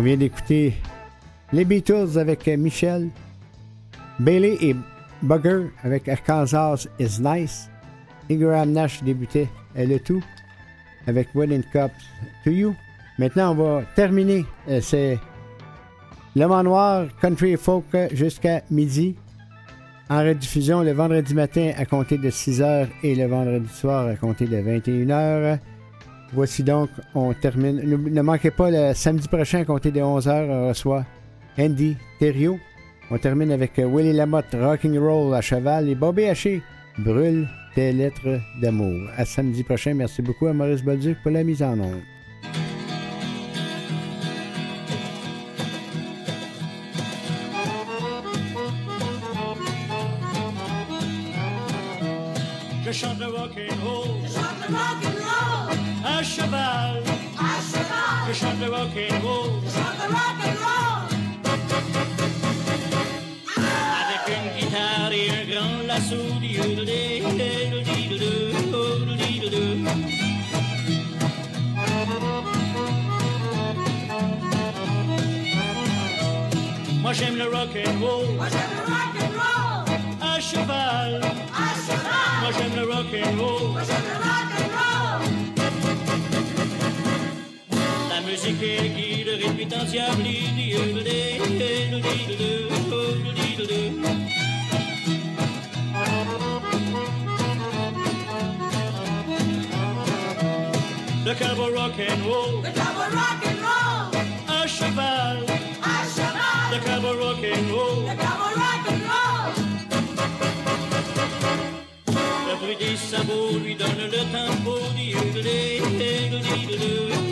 On vient d'écouter les Beatles avec euh, Michel, Bailey et Bugger avec Arkansas is Nice. Ingram Nash débutait euh, le tout avec Wedding Cup to You. Maintenant, on va terminer. euh, C'est Le Mans Noir, Country Folk jusqu'à midi. En rediffusion le vendredi matin à compter de 6h et le vendredi soir à compter de 21h. Voici donc, on termine. Ne, manquez pas le samedi prochain à compter de 11h, on reçoit Andy Thériault. On termine avec euh, Willie Lamotte, Rocking Roll à cheval et Bobby Haché, Brûle tes lettres d'amour. À samedi prochain. Merci beaucoup à Maurice Bolduc pour la mise en onde. Moi j'aime le rock and roll. Moi j'aime le rock and roll. À cheval. À cheval. Moi j'aime le rock and roll. Moi j'aime le rock and roll. La musique est guide, diddle-dee, diddle-dee-doo, diddle-dee-doo. Le cowboy rock and roll. Le cowboy rock and roll. À cheval. À cheval. Le cowboy rock and roll. Le cowboy rock and roll. Le bruit des sabots lui donne le tempo. Diddle-dee, diddle-dee-doo, diddle-dee-doo.